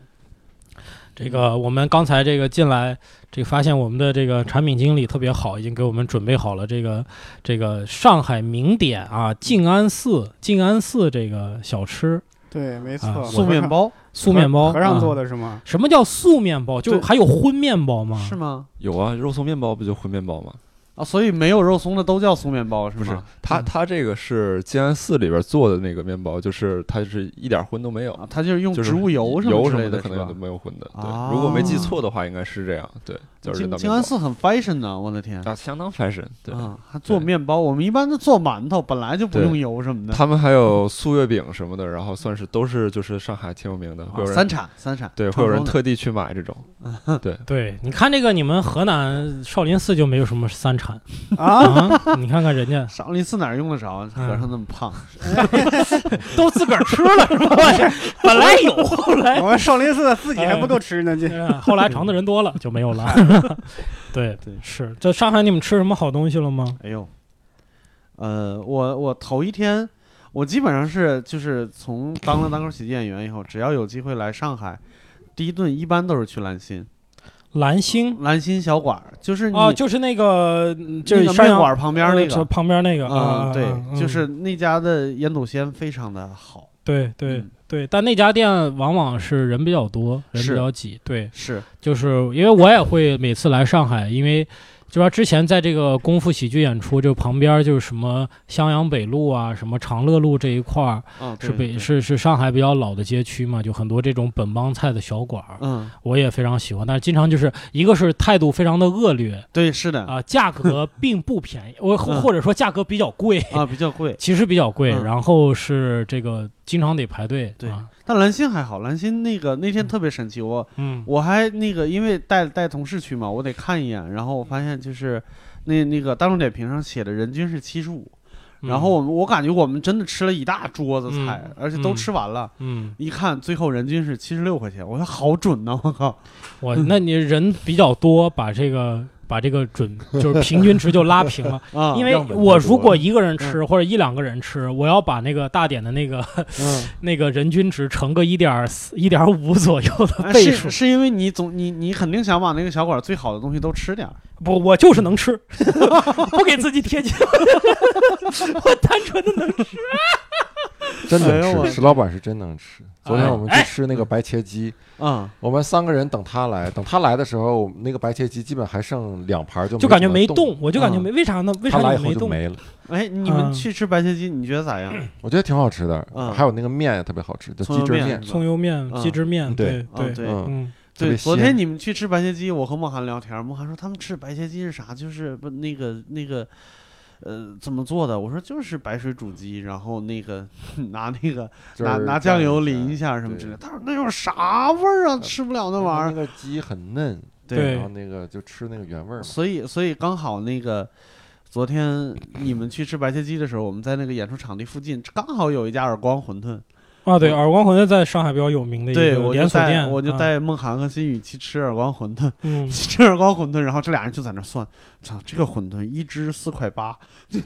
Speaker 3: 这个我们刚才这个进来，这个发现我们的这个产品经理特别好，已经给我们准备好了这个这个上海名点啊静安寺静安寺这个小吃
Speaker 6: 对，没
Speaker 3: 啊
Speaker 6: 错，
Speaker 4: 素面包
Speaker 3: 素面包，
Speaker 6: 和尚做
Speaker 3: 的。
Speaker 6: 是吗？
Speaker 3: 什么叫素面包？就还有荤面包吗？
Speaker 4: 是吗？
Speaker 1: 有啊，肉松面包不就荤面包吗？
Speaker 4: 啊，所以没有肉松的都叫酥面包是
Speaker 1: 不是？，它
Speaker 3: 嗯
Speaker 1: 它这个是静安寺里边做的那个面包，就是它是一点荤都没有，
Speaker 4: 啊，它就是用植物油什么
Speaker 1: 油什么
Speaker 4: 之类的，
Speaker 1: 可能都？没有荤的。对
Speaker 4: 啊，
Speaker 1: 如果没记错的话，应该是这样。对，就是
Speaker 4: 静安寺很 fashion 呢，我的天！
Speaker 1: 啊，相当 fashion。对，
Speaker 4: 啊，还做面包，我们一般都做馒头，本来就不用油什么的。
Speaker 1: 他们还有素月饼什么的，然后算是都是就是上海挺有名的，会有人
Speaker 4: 啊三产三产，
Speaker 1: 对，会有人特地去买这种。<laughs> 对，
Speaker 3: 对，你看这个，你们河南少林寺就没有什么三产
Speaker 6: 啊，
Speaker 3: 啊？你看看人家
Speaker 4: 少林寺哪儿用得着？和
Speaker 3: 嗯
Speaker 4: 尚那么胖，<laughs>
Speaker 3: 都自个儿吃了是吧？本来有，后来
Speaker 6: 我们少林寺自己还不够吃呢，<laughs>
Speaker 3: 后来尝的人多了就没有了。<laughs> 对
Speaker 4: 对。
Speaker 3: 是在上海你们吃什么好东西了吗？
Speaker 4: 哎呦，呃，我我头一天，我基本上是就是从当了单口喜剧演员以后，只要有机会来上海，第一顿一般都是去兰心，
Speaker 3: 蓝星
Speaker 4: 兰心小馆儿，就是你、
Speaker 3: 啊，就是那个就是
Speaker 4: 面馆旁边那个。
Speaker 3: 旁边那个啊，
Speaker 4: 嗯，对，
Speaker 3: 嗯
Speaker 4: 就是那家的腌笃鲜非常的好，
Speaker 3: 对对
Speaker 4: 嗯
Speaker 3: 对，但那家店往往是人比较多，人比较挤。对，
Speaker 4: 是
Speaker 3: 就是因为我也会每次来上海，因为就说之前在这个功夫喜剧演出，就旁边就是什么襄阳北路啊，什么长乐路这一块儿，
Speaker 4: 啊，
Speaker 3: 是北是是上海比较老的街区嘛，就很多这种本帮菜的小馆儿，
Speaker 4: 嗯，
Speaker 3: 我也非常喜欢。但是经常就是一个是态度非常的恶劣
Speaker 4: 对，是的
Speaker 3: 啊、价格并不便宜，我或
Speaker 4: 嗯
Speaker 3: 或者说价格比较贵。
Speaker 4: 啊，比较贵。
Speaker 3: 其实比较贵，
Speaker 4: 嗯
Speaker 3: 然后是这个经常得排队，
Speaker 4: 对
Speaker 3: 啊
Speaker 4: 但兰心还好，兰心那个那天特别神奇，我
Speaker 3: 嗯
Speaker 4: 我还那个因为带带同事去嘛，我得看一眼，然后我发现就是那那个大众点评上写的人均是七十五，
Speaker 3: 嗯
Speaker 4: 然后我们我感觉我们真的吃了一大桌子菜，
Speaker 3: 嗯
Speaker 4: 而且都
Speaker 3: 嗯
Speaker 4: 吃完了。
Speaker 3: 嗯，
Speaker 4: 一看最后人均是七十六块钱，我说好准呐、我靠！
Speaker 3: 我那你人比较多，把这个把这个准 <laughs> 就是平均值就拉平了。<laughs>
Speaker 4: 啊，
Speaker 3: 因为我如果一个人吃或者一两个人吃，我要把那个大点的那个
Speaker 4: 嗯，<laughs>
Speaker 3: 那个人均值乘个一点四一点五左右的
Speaker 4: 哎
Speaker 3: 倍数。
Speaker 4: 是是因为你总你你肯定想把那个小馆最好的东西都吃点儿，
Speaker 3: 不，我就是能吃，不给自己贴金，我单纯的能吃。<laughs>
Speaker 7: 真能吃，石老板是真能吃。昨天我们去
Speaker 3: 哎
Speaker 7: 吃那个白切鸡，
Speaker 4: 嗯，
Speaker 7: 我们三个人等他来，等他来的时候，那个白切鸡基本还剩两盘，就
Speaker 3: 就感觉没动，，我就感觉没，为啥呢？为啥
Speaker 7: 来以
Speaker 3: 你没动？
Speaker 7: 后就没了。
Speaker 4: 哎，你们
Speaker 3: 嗯
Speaker 4: 去吃白切鸡，你觉得咋样？<clears throat>
Speaker 7: 我觉得挺好吃的，
Speaker 4: 嗯
Speaker 7: 还有那个面也特别好吃，就
Speaker 4: 葱
Speaker 7: 鸡汁面。
Speaker 4: 油面
Speaker 3: 葱油面、
Speaker 4: 嗯
Speaker 3: 鸡汁面，
Speaker 7: 对
Speaker 3: 对
Speaker 4: 啊
Speaker 3: 对，
Speaker 7: 嗯，
Speaker 3: 嗯，
Speaker 4: 对，昨天你们去吃白切鸡，我和梦涵聊天，梦涵说他们吃白切鸡是啥？就是不那个那个，呃，怎么做的？我说就是白水煮鸡，然后那个 <laughs> 拿那个拿拿酱油淋一下什么之类的。他说那有啥味儿啊？吃不了那玩意儿。
Speaker 7: 那个鸡很嫩，
Speaker 3: 对
Speaker 7: 然后那个就吃那个原味儿。
Speaker 4: 所以所以刚好那个昨天你们去吃白切鸡的时候，我们在那个演出场地附近，刚好有一家耳光馄饨。
Speaker 3: 啊，对，耳光馄饨在上海比较有名的一
Speaker 4: 对，
Speaker 3: 个连锁店，啊，
Speaker 4: 我就带梦涵和新宇去吃耳光馄饨，
Speaker 3: 嗯，<laughs>
Speaker 4: 吃耳光馄饨，然后这俩人就在那算，操，这个馄饨一只四块八，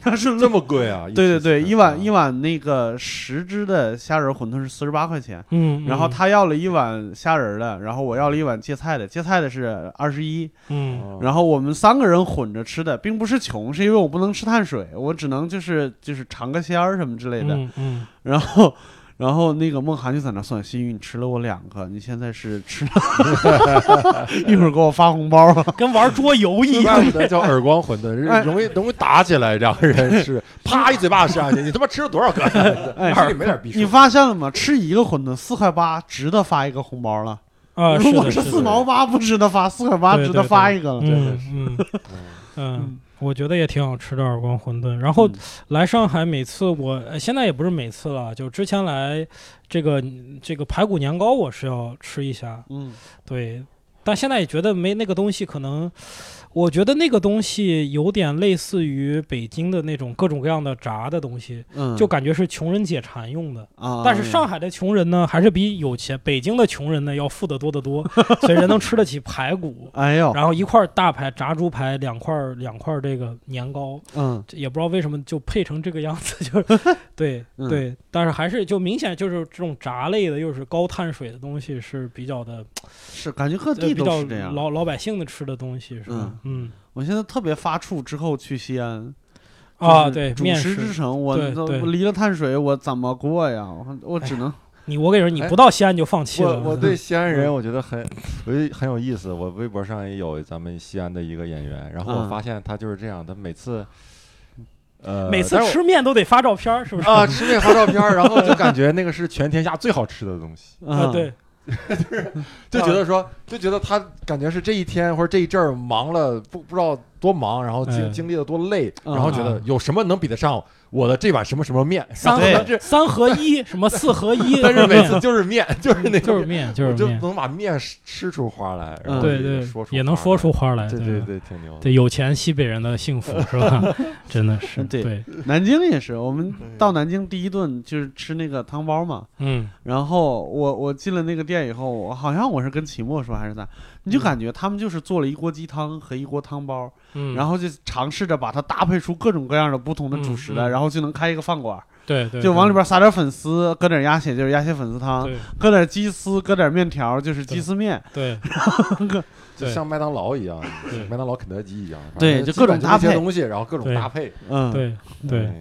Speaker 4: 它是
Speaker 7: 这么贵啊？
Speaker 4: 对对对，一碗一
Speaker 7: 碗
Speaker 4: 碗那个十只的虾仁馄饨是四十八块钱，
Speaker 3: 嗯，
Speaker 4: 然后
Speaker 3: 嗯
Speaker 4: 他要了一碗虾仁的，然后我要了一碗芥菜的，芥菜的是二十一，
Speaker 3: 嗯。
Speaker 4: 然后我们三个人混着吃的，并不是穷，是因为我不能吃碳水，我只能就是就是尝个鲜儿什么之类的，
Speaker 3: 嗯嗯，
Speaker 4: 然后。然后那个梦涵就在那算，心雨你吃了我两个，你现在是吃了，<laughs> 一会儿给我发红包啊！<laughs>
Speaker 3: 跟玩桌游一样
Speaker 7: 怪。不得叫耳光馄饨，
Speaker 4: 哎
Speaker 7: 容易容易打起来，两个人是，<laughs> 啪一嘴巴扇下去，你他妈吃了多少个？
Speaker 4: 哎
Speaker 7: 心里没点逼数。
Speaker 4: 你发现了吗？吃一个馄饨四块八，值得发一个红包了。
Speaker 3: 啊，
Speaker 4: 如果
Speaker 3: 的是
Speaker 4: 四毛八不值得发，四块八值得发一个了。
Speaker 3: 嗯嗯嗯，我觉得也挺好吃的耳光馄饨。然后来上海，每次我呃现在也不是每次了，就之前来这个这个排骨年糕，我是要吃一下。
Speaker 4: 嗯，
Speaker 3: 对，但现在也觉得没那个东西，可能我觉得那个东西有点类似于北京的那种各种各样的炸的东西，
Speaker 4: 嗯，
Speaker 3: 就感觉是穷人解馋用的。
Speaker 4: 啊，
Speaker 3: 但是上海的穷人呢，还是比有钱北京的穷人呢要富得多得多，<laughs> 所以人能吃得起排骨。
Speaker 4: 哎呦，
Speaker 3: 然后一块大排炸猪排，两块儿两块儿这个年糕，
Speaker 4: 嗯
Speaker 3: 也不知道为什么就配成这个样子，<laughs> 就是对
Speaker 4: 嗯
Speaker 3: 对，但是还是就明显就是这种炸类的，又是高碳水的东西是比较的，
Speaker 4: 是感觉各地
Speaker 3: 呃比较
Speaker 4: 都是这样。
Speaker 3: 老老百姓的吃的东西是吧？嗯
Speaker 4: 我现在特别发怵，之后去西安
Speaker 3: 啊，对，
Speaker 4: 主
Speaker 3: 面食。
Speaker 4: 之城，我离了碳水，我怎么过呀？我我只能
Speaker 3: 你我跟你说，你不到西安你就放弃了。
Speaker 7: 我我对西安人我觉得很，我觉得很有意思。我微博上也有咱们西安的一个演员，然后我
Speaker 4: 嗯
Speaker 7: 发现他就是这样，他每次，呃，
Speaker 3: 每次吃面都得发照片，是不是？
Speaker 7: 啊吃面发照片，然后就感觉那个是全天下最好吃的东西，
Speaker 3: 啊，
Speaker 4: 嗯
Speaker 3: 对，<laughs>
Speaker 7: 就是就觉得说，就觉得他感觉是这一天或者这一阵儿忙了不不知道多忙，然后经
Speaker 3: 哎
Speaker 7: 经历了多累，
Speaker 4: 嗯
Speaker 7: 然后觉得有什么能比得上我的这碗什么什么面，
Speaker 3: 三
Speaker 4: 对
Speaker 3: 合三合一，<laughs> 什么四合一，
Speaker 7: 但是每次就是面，<laughs> 就是那个
Speaker 3: 就是面，就
Speaker 7: 是就
Speaker 3: 是面，
Speaker 7: 能把面吃吃出花来，然
Speaker 4: 嗯
Speaker 7: 后也
Speaker 3: 对对
Speaker 7: 说，出
Speaker 3: 也能说出花来，对
Speaker 7: 对。对对，挺牛的。
Speaker 3: 对，有钱西北人的幸福 <laughs> 是吧？真的是，
Speaker 4: 对。
Speaker 3: 对，
Speaker 4: 南京也是，我们到南京第一顿就是吃那个汤包嘛。
Speaker 3: 嗯。
Speaker 4: 然后我我进了那个店以后，我好像我是跟齐墨说还是咋，你就感觉他们就是做了一锅鸡汤和一锅汤包，
Speaker 3: 嗯，
Speaker 4: 然后就尝试着把它搭配出各种各样的不同的主食来，
Speaker 3: 嗯嗯
Speaker 4: 然后就能开一个饭馆，
Speaker 3: 对对，
Speaker 4: 就往里边撒点粉丝，搁点鸭血就是鸭血粉丝汤，搁点鸡丝，搁点面条就是鸡丝面，
Speaker 3: 对 <laughs> 对
Speaker 7: 就像麦当劳一样，麦当劳、肯德基一样，
Speaker 4: 对就各种搭配
Speaker 7: 些东西，然后各种搭配。
Speaker 4: 嗯，
Speaker 3: 对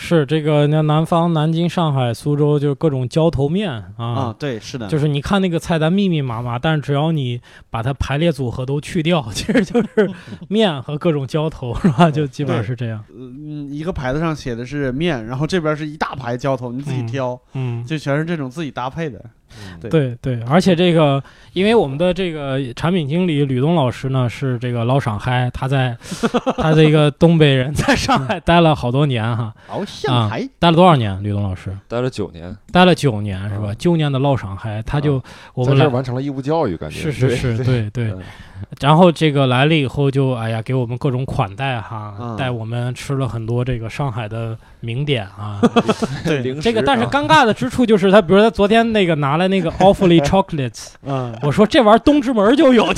Speaker 3: 是这个那南方南京、上海、苏州就是各种浇头面
Speaker 4: 啊
Speaker 3: 啊。，
Speaker 4: 对，是的，
Speaker 3: 就是你看那个菜单密密麻麻，但是只要你把它排列组合都去掉，<laughs> 其实就是面和各种浇头，是吧？<laughs> 就基本上是这样。
Speaker 4: 嗯，一个牌子上写的是面，然后这边是一大排浇头，你自己
Speaker 3: 嗯
Speaker 4: 挑，
Speaker 3: 嗯，
Speaker 4: 就全是这种自己搭配的。
Speaker 7: 嗯
Speaker 4: 对
Speaker 3: 对对，而且这个，因为我们的这个产品经理吕东老师呢是这个老上海，他在 <laughs> 他的一个东北人，在上海待了好多年哈，
Speaker 4: 好，上海，
Speaker 3: 待了多少年？吕东老师
Speaker 1: 待了九年，
Speaker 3: 待了九年是吧？九年的老上海，他就我
Speaker 7: 在这儿
Speaker 3: 们来
Speaker 7: 完成了义务教育，感觉
Speaker 3: 是是是，对对
Speaker 7: 嗯。<laughs>
Speaker 3: 然后这个来了以后就哎呀，给我们各种款待哈，
Speaker 4: 嗯
Speaker 3: 带我们吃了很多这个上海的名点啊。<laughs>
Speaker 4: 对
Speaker 3: 这个但是
Speaker 1: 啊
Speaker 3: 尴尬的之处就是他，比如他昨天那个拿来那个 Awfully <laughs> Chocolates。
Speaker 4: 嗯，
Speaker 3: 我说这玩意儿东直门就有，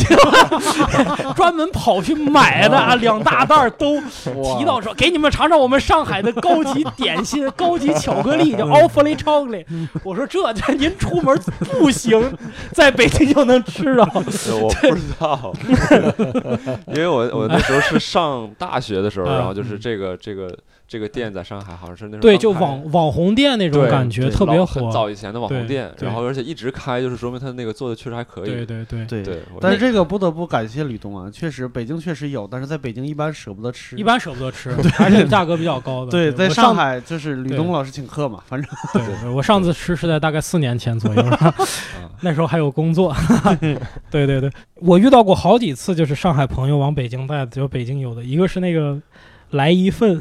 Speaker 3: 专门跑去买的啊，两大袋儿都提到说，给你们尝尝我们上海的高级点心、高级巧克力，叫 Awfully Chocolate。我说这这您出门不行，在北京就能吃到。
Speaker 1: 对我不知道，<laughs> 因为我我那时候是上大学的时候，
Speaker 3: 啊
Speaker 1: 然后就是这个这个这个店在上海好像是那种
Speaker 3: 对，就网网红店那种感觉特别
Speaker 1: 火很
Speaker 3: 火。
Speaker 1: 早以前的网红店，然后而且一直开，就是说明他那个做的确实还可以。
Speaker 3: 对对对，
Speaker 4: 对
Speaker 1: 对
Speaker 4: 但是这个不得不感谢吕东啊，确实北京确实有，但是在北京一般舍不得吃。
Speaker 3: 一般舍不得吃，而且价格比较高的。<laughs>
Speaker 4: 对，在上海就是吕东老师请客嘛，反正
Speaker 3: 对，对我上次吃是在大概四年前左右，<laughs> 那时候还有工作。<laughs> 对对对，我遇到过好几次，就是上海朋友往北京带的，就北京有的，一个是那个来一份，
Speaker 4: 嗯，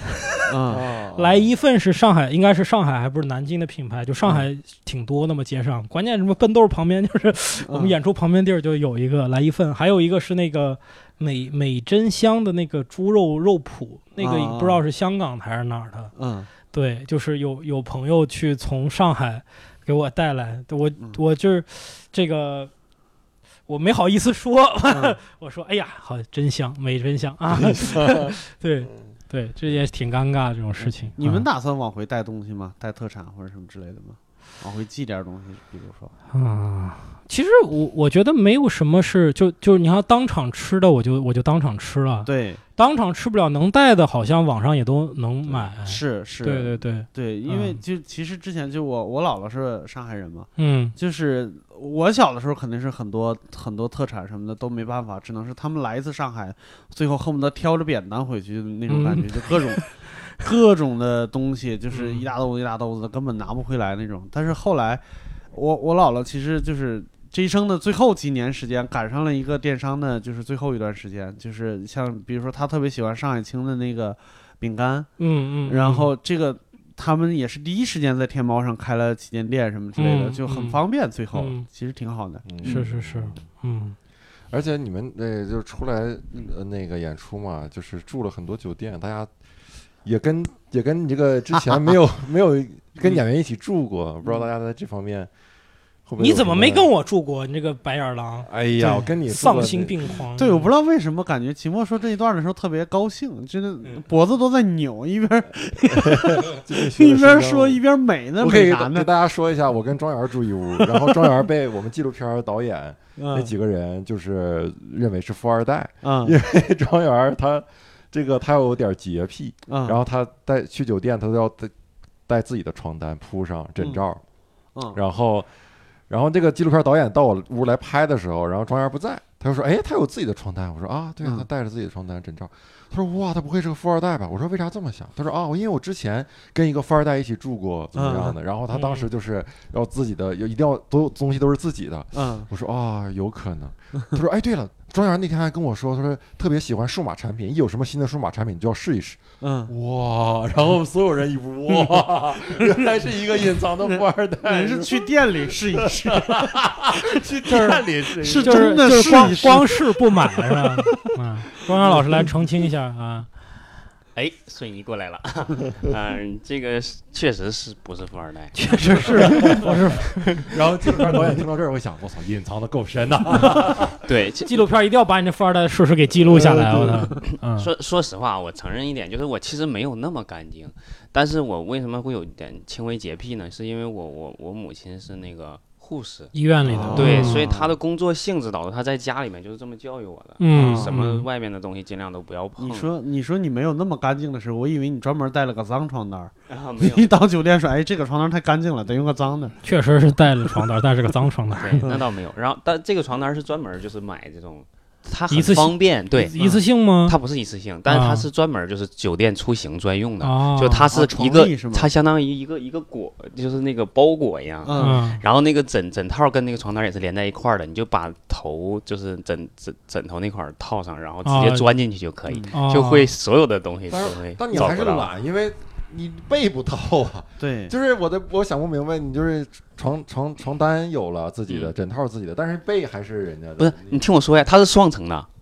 Speaker 7: 啊 <laughs>
Speaker 3: 来一份是上海，应该是上海，还不是南京的品牌，就上海挺多的嘛，街上。关键什么笨豆旁边就是我们演出旁边地儿就有一个来一份，还有一个是那个美美珍香的那个猪肉肉脯，那个
Speaker 4: 啊
Speaker 3: 不知道是香港还是哪儿的。
Speaker 4: 嗯
Speaker 3: 对，就是有有朋友去从上海给我带来，我
Speaker 4: 嗯
Speaker 3: 我就是这个。我没好意思说，<laughs>
Speaker 4: 嗯
Speaker 3: 我说：“哎呀，好，真香，美真香啊！” <laughs> 对，对，这也挺尴尬这种事情。
Speaker 4: 你们
Speaker 3: 啊
Speaker 4: 打算往回带东西吗？带特产或者什么之类的吗？往回寄点东西，比如说，
Speaker 3: 啊，其实我我觉得没有什么是就就你要当场吃的，我就我就当场吃了。
Speaker 4: 对，
Speaker 3: 当场吃不了能带的，好像网上也都能买。
Speaker 4: 是是，
Speaker 3: 对对对，
Speaker 4: 对，因为
Speaker 3: 嗯。
Speaker 4: 就其实之前就我我姥姥是上海人嘛，
Speaker 3: 嗯。
Speaker 4: 就是我小的时候肯定是很多很多特产什么的都没办法，只能是他们来一次上海，最后恨不得挑着扁担回去那种感觉，就各种各种的东西，就是一大兜子一大兜子的，根本拿不回来那种。但是后来，我我姥姥其实就是。这一生的最后几年时间，赶上了一个电商的，就是最后一段时间，就是像比如说，她特别喜欢上海青的那个饼干，
Speaker 3: 嗯嗯，
Speaker 4: 然后这个他们也是第一时间在天猫上开了旗舰店什么之类的，
Speaker 3: 嗯
Speaker 4: 就很
Speaker 3: 嗯
Speaker 4: 方便。最后、
Speaker 3: 嗯
Speaker 4: 其实挺好的。
Speaker 7: 嗯
Speaker 3: 是是是，嗯
Speaker 7: 而且你们那就出来呃那个演出嘛，就是住了很多酒店，大家也跟也跟你这个之前 <laughs> 没有没有跟演员一起住过，不知道大家在这方面会不会？
Speaker 3: 你怎么没跟？我住过？你这个白眼狼，
Speaker 7: 哎呀，我跟你
Speaker 3: 丧心病狂。
Speaker 4: 对，我不知道为什么感觉秦墨说这一段的时候特别高兴，真的脖子都在扭，一边 <laughs> 一边说一边美呢，
Speaker 7: 我可以
Speaker 4: 美啥呢？
Speaker 7: 给大家说一下，我跟庄园住一屋，然后庄园被我们纪录片导演那
Speaker 4: 嗯
Speaker 7: 几个人就是认为是富二代，
Speaker 4: 嗯
Speaker 7: 因为庄园他这个他有点洁癖，
Speaker 4: 嗯，
Speaker 7: 然后他带去酒店他都要带带自己的床单铺上枕罩，
Speaker 4: 嗯
Speaker 7: 然后然后这个纪录片导演到我屋来拍的时候，然后庄园不在，他就说：“哎，他有自己的床单。”我说：“啊，对他带着自己的床单枕罩。”他说：“哇，他不会是个富二代吧？”我说：“为啥这么想？”他说：“啊，因为我之前跟一个富二代一起住过，怎么样的？然后他当时就是要自己的，要一定要都东西都是自己的。”
Speaker 4: 嗯
Speaker 7: 我说啊，有可能。他说，哎，对了，庄园那天还跟我说，他说特别喜欢数码产品，一有什么新的数码产品就要试一试。
Speaker 4: 嗯，
Speaker 7: 哇，然后所有人一屋，哇，<laughs> 原来是一个隐藏的富二代，
Speaker 4: 你是去店里试一试，<laughs>
Speaker 7: 去店里试一试。
Speaker 4: 是真的
Speaker 3: 是光
Speaker 4: 试一试
Speaker 3: 光试不买是吧？<laughs> 嗯，庄园老师来澄清一下啊。
Speaker 8: 哎，水泥过来了，<laughs> 嗯，这个确实是不是富二代？
Speaker 3: 确实是，<laughs> 我是 <laughs>
Speaker 7: 然后纪录片导演听到这儿，我想，我操，隐藏的够深呐。
Speaker 8: 对，
Speaker 3: 纪录片一定要把你这富二代的事实给记录下来。我操，嗯，
Speaker 8: 说说实话，我承认一点，就是我其实没有那么干净，但是我为什么会有一点轻微洁癖呢？是因为我我我母亲是那个护士，
Speaker 3: 医院里的，
Speaker 8: 对，
Speaker 3: 嗯
Speaker 8: 所以他的工作性质导致他在家里面就是这么教育我的，
Speaker 3: 嗯
Speaker 8: 什么
Speaker 3: 嗯
Speaker 8: 外面的东西尽量都不要碰。
Speaker 4: 你说你说你没有那么干净的时候，我以为你专门带了个脏床单儿。<laughs>
Speaker 8: 啊，没有，
Speaker 4: 一到酒店说，哎，这个床单太干净了，得用个脏的。<laughs>
Speaker 3: 确实是带了床单，但是个脏床单。
Speaker 8: 对，那倒没有。然后，但这个床单是专门就是买这种，它很
Speaker 3: 一次性
Speaker 8: 方便，对，
Speaker 3: 一次性吗？
Speaker 8: 它不是一次性，但是
Speaker 3: 啊
Speaker 8: 它是专门就是酒店出行专用的，
Speaker 3: 啊，
Speaker 8: 就它是
Speaker 4: 啊
Speaker 8: 一个它相当于一个一个裹，就是那个包裹一样。
Speaker 4: 嗯
Speaker 3: 嗯
Speaker 8: 然后那个枕枕套跟那个床单也是连在一块儿的，你就把头就是枕枕枕头那块儿套上，然后直接
Speaker 3: 啊
Speaker 8: 钻进去就可以，
Speaker 3: 哦
Speaker 8: 就会所有的东西都
Speaker 7: 但
Speaker 8: 会
Speaker 7: 但你
Speaker 8: 找不到。
Speaker 7: 还是懒，因为你背不套啊。
Speaker 4: 对，<laughs>
Speaker 7: 就是我的，我想不明白，你就是床床床单有了自己的，
Speaker 8: 嗯
Speaker 7: 枕套自己的，但是被还是人家的。
Speaker 8: 不是，你听我说呀，它是双层的，你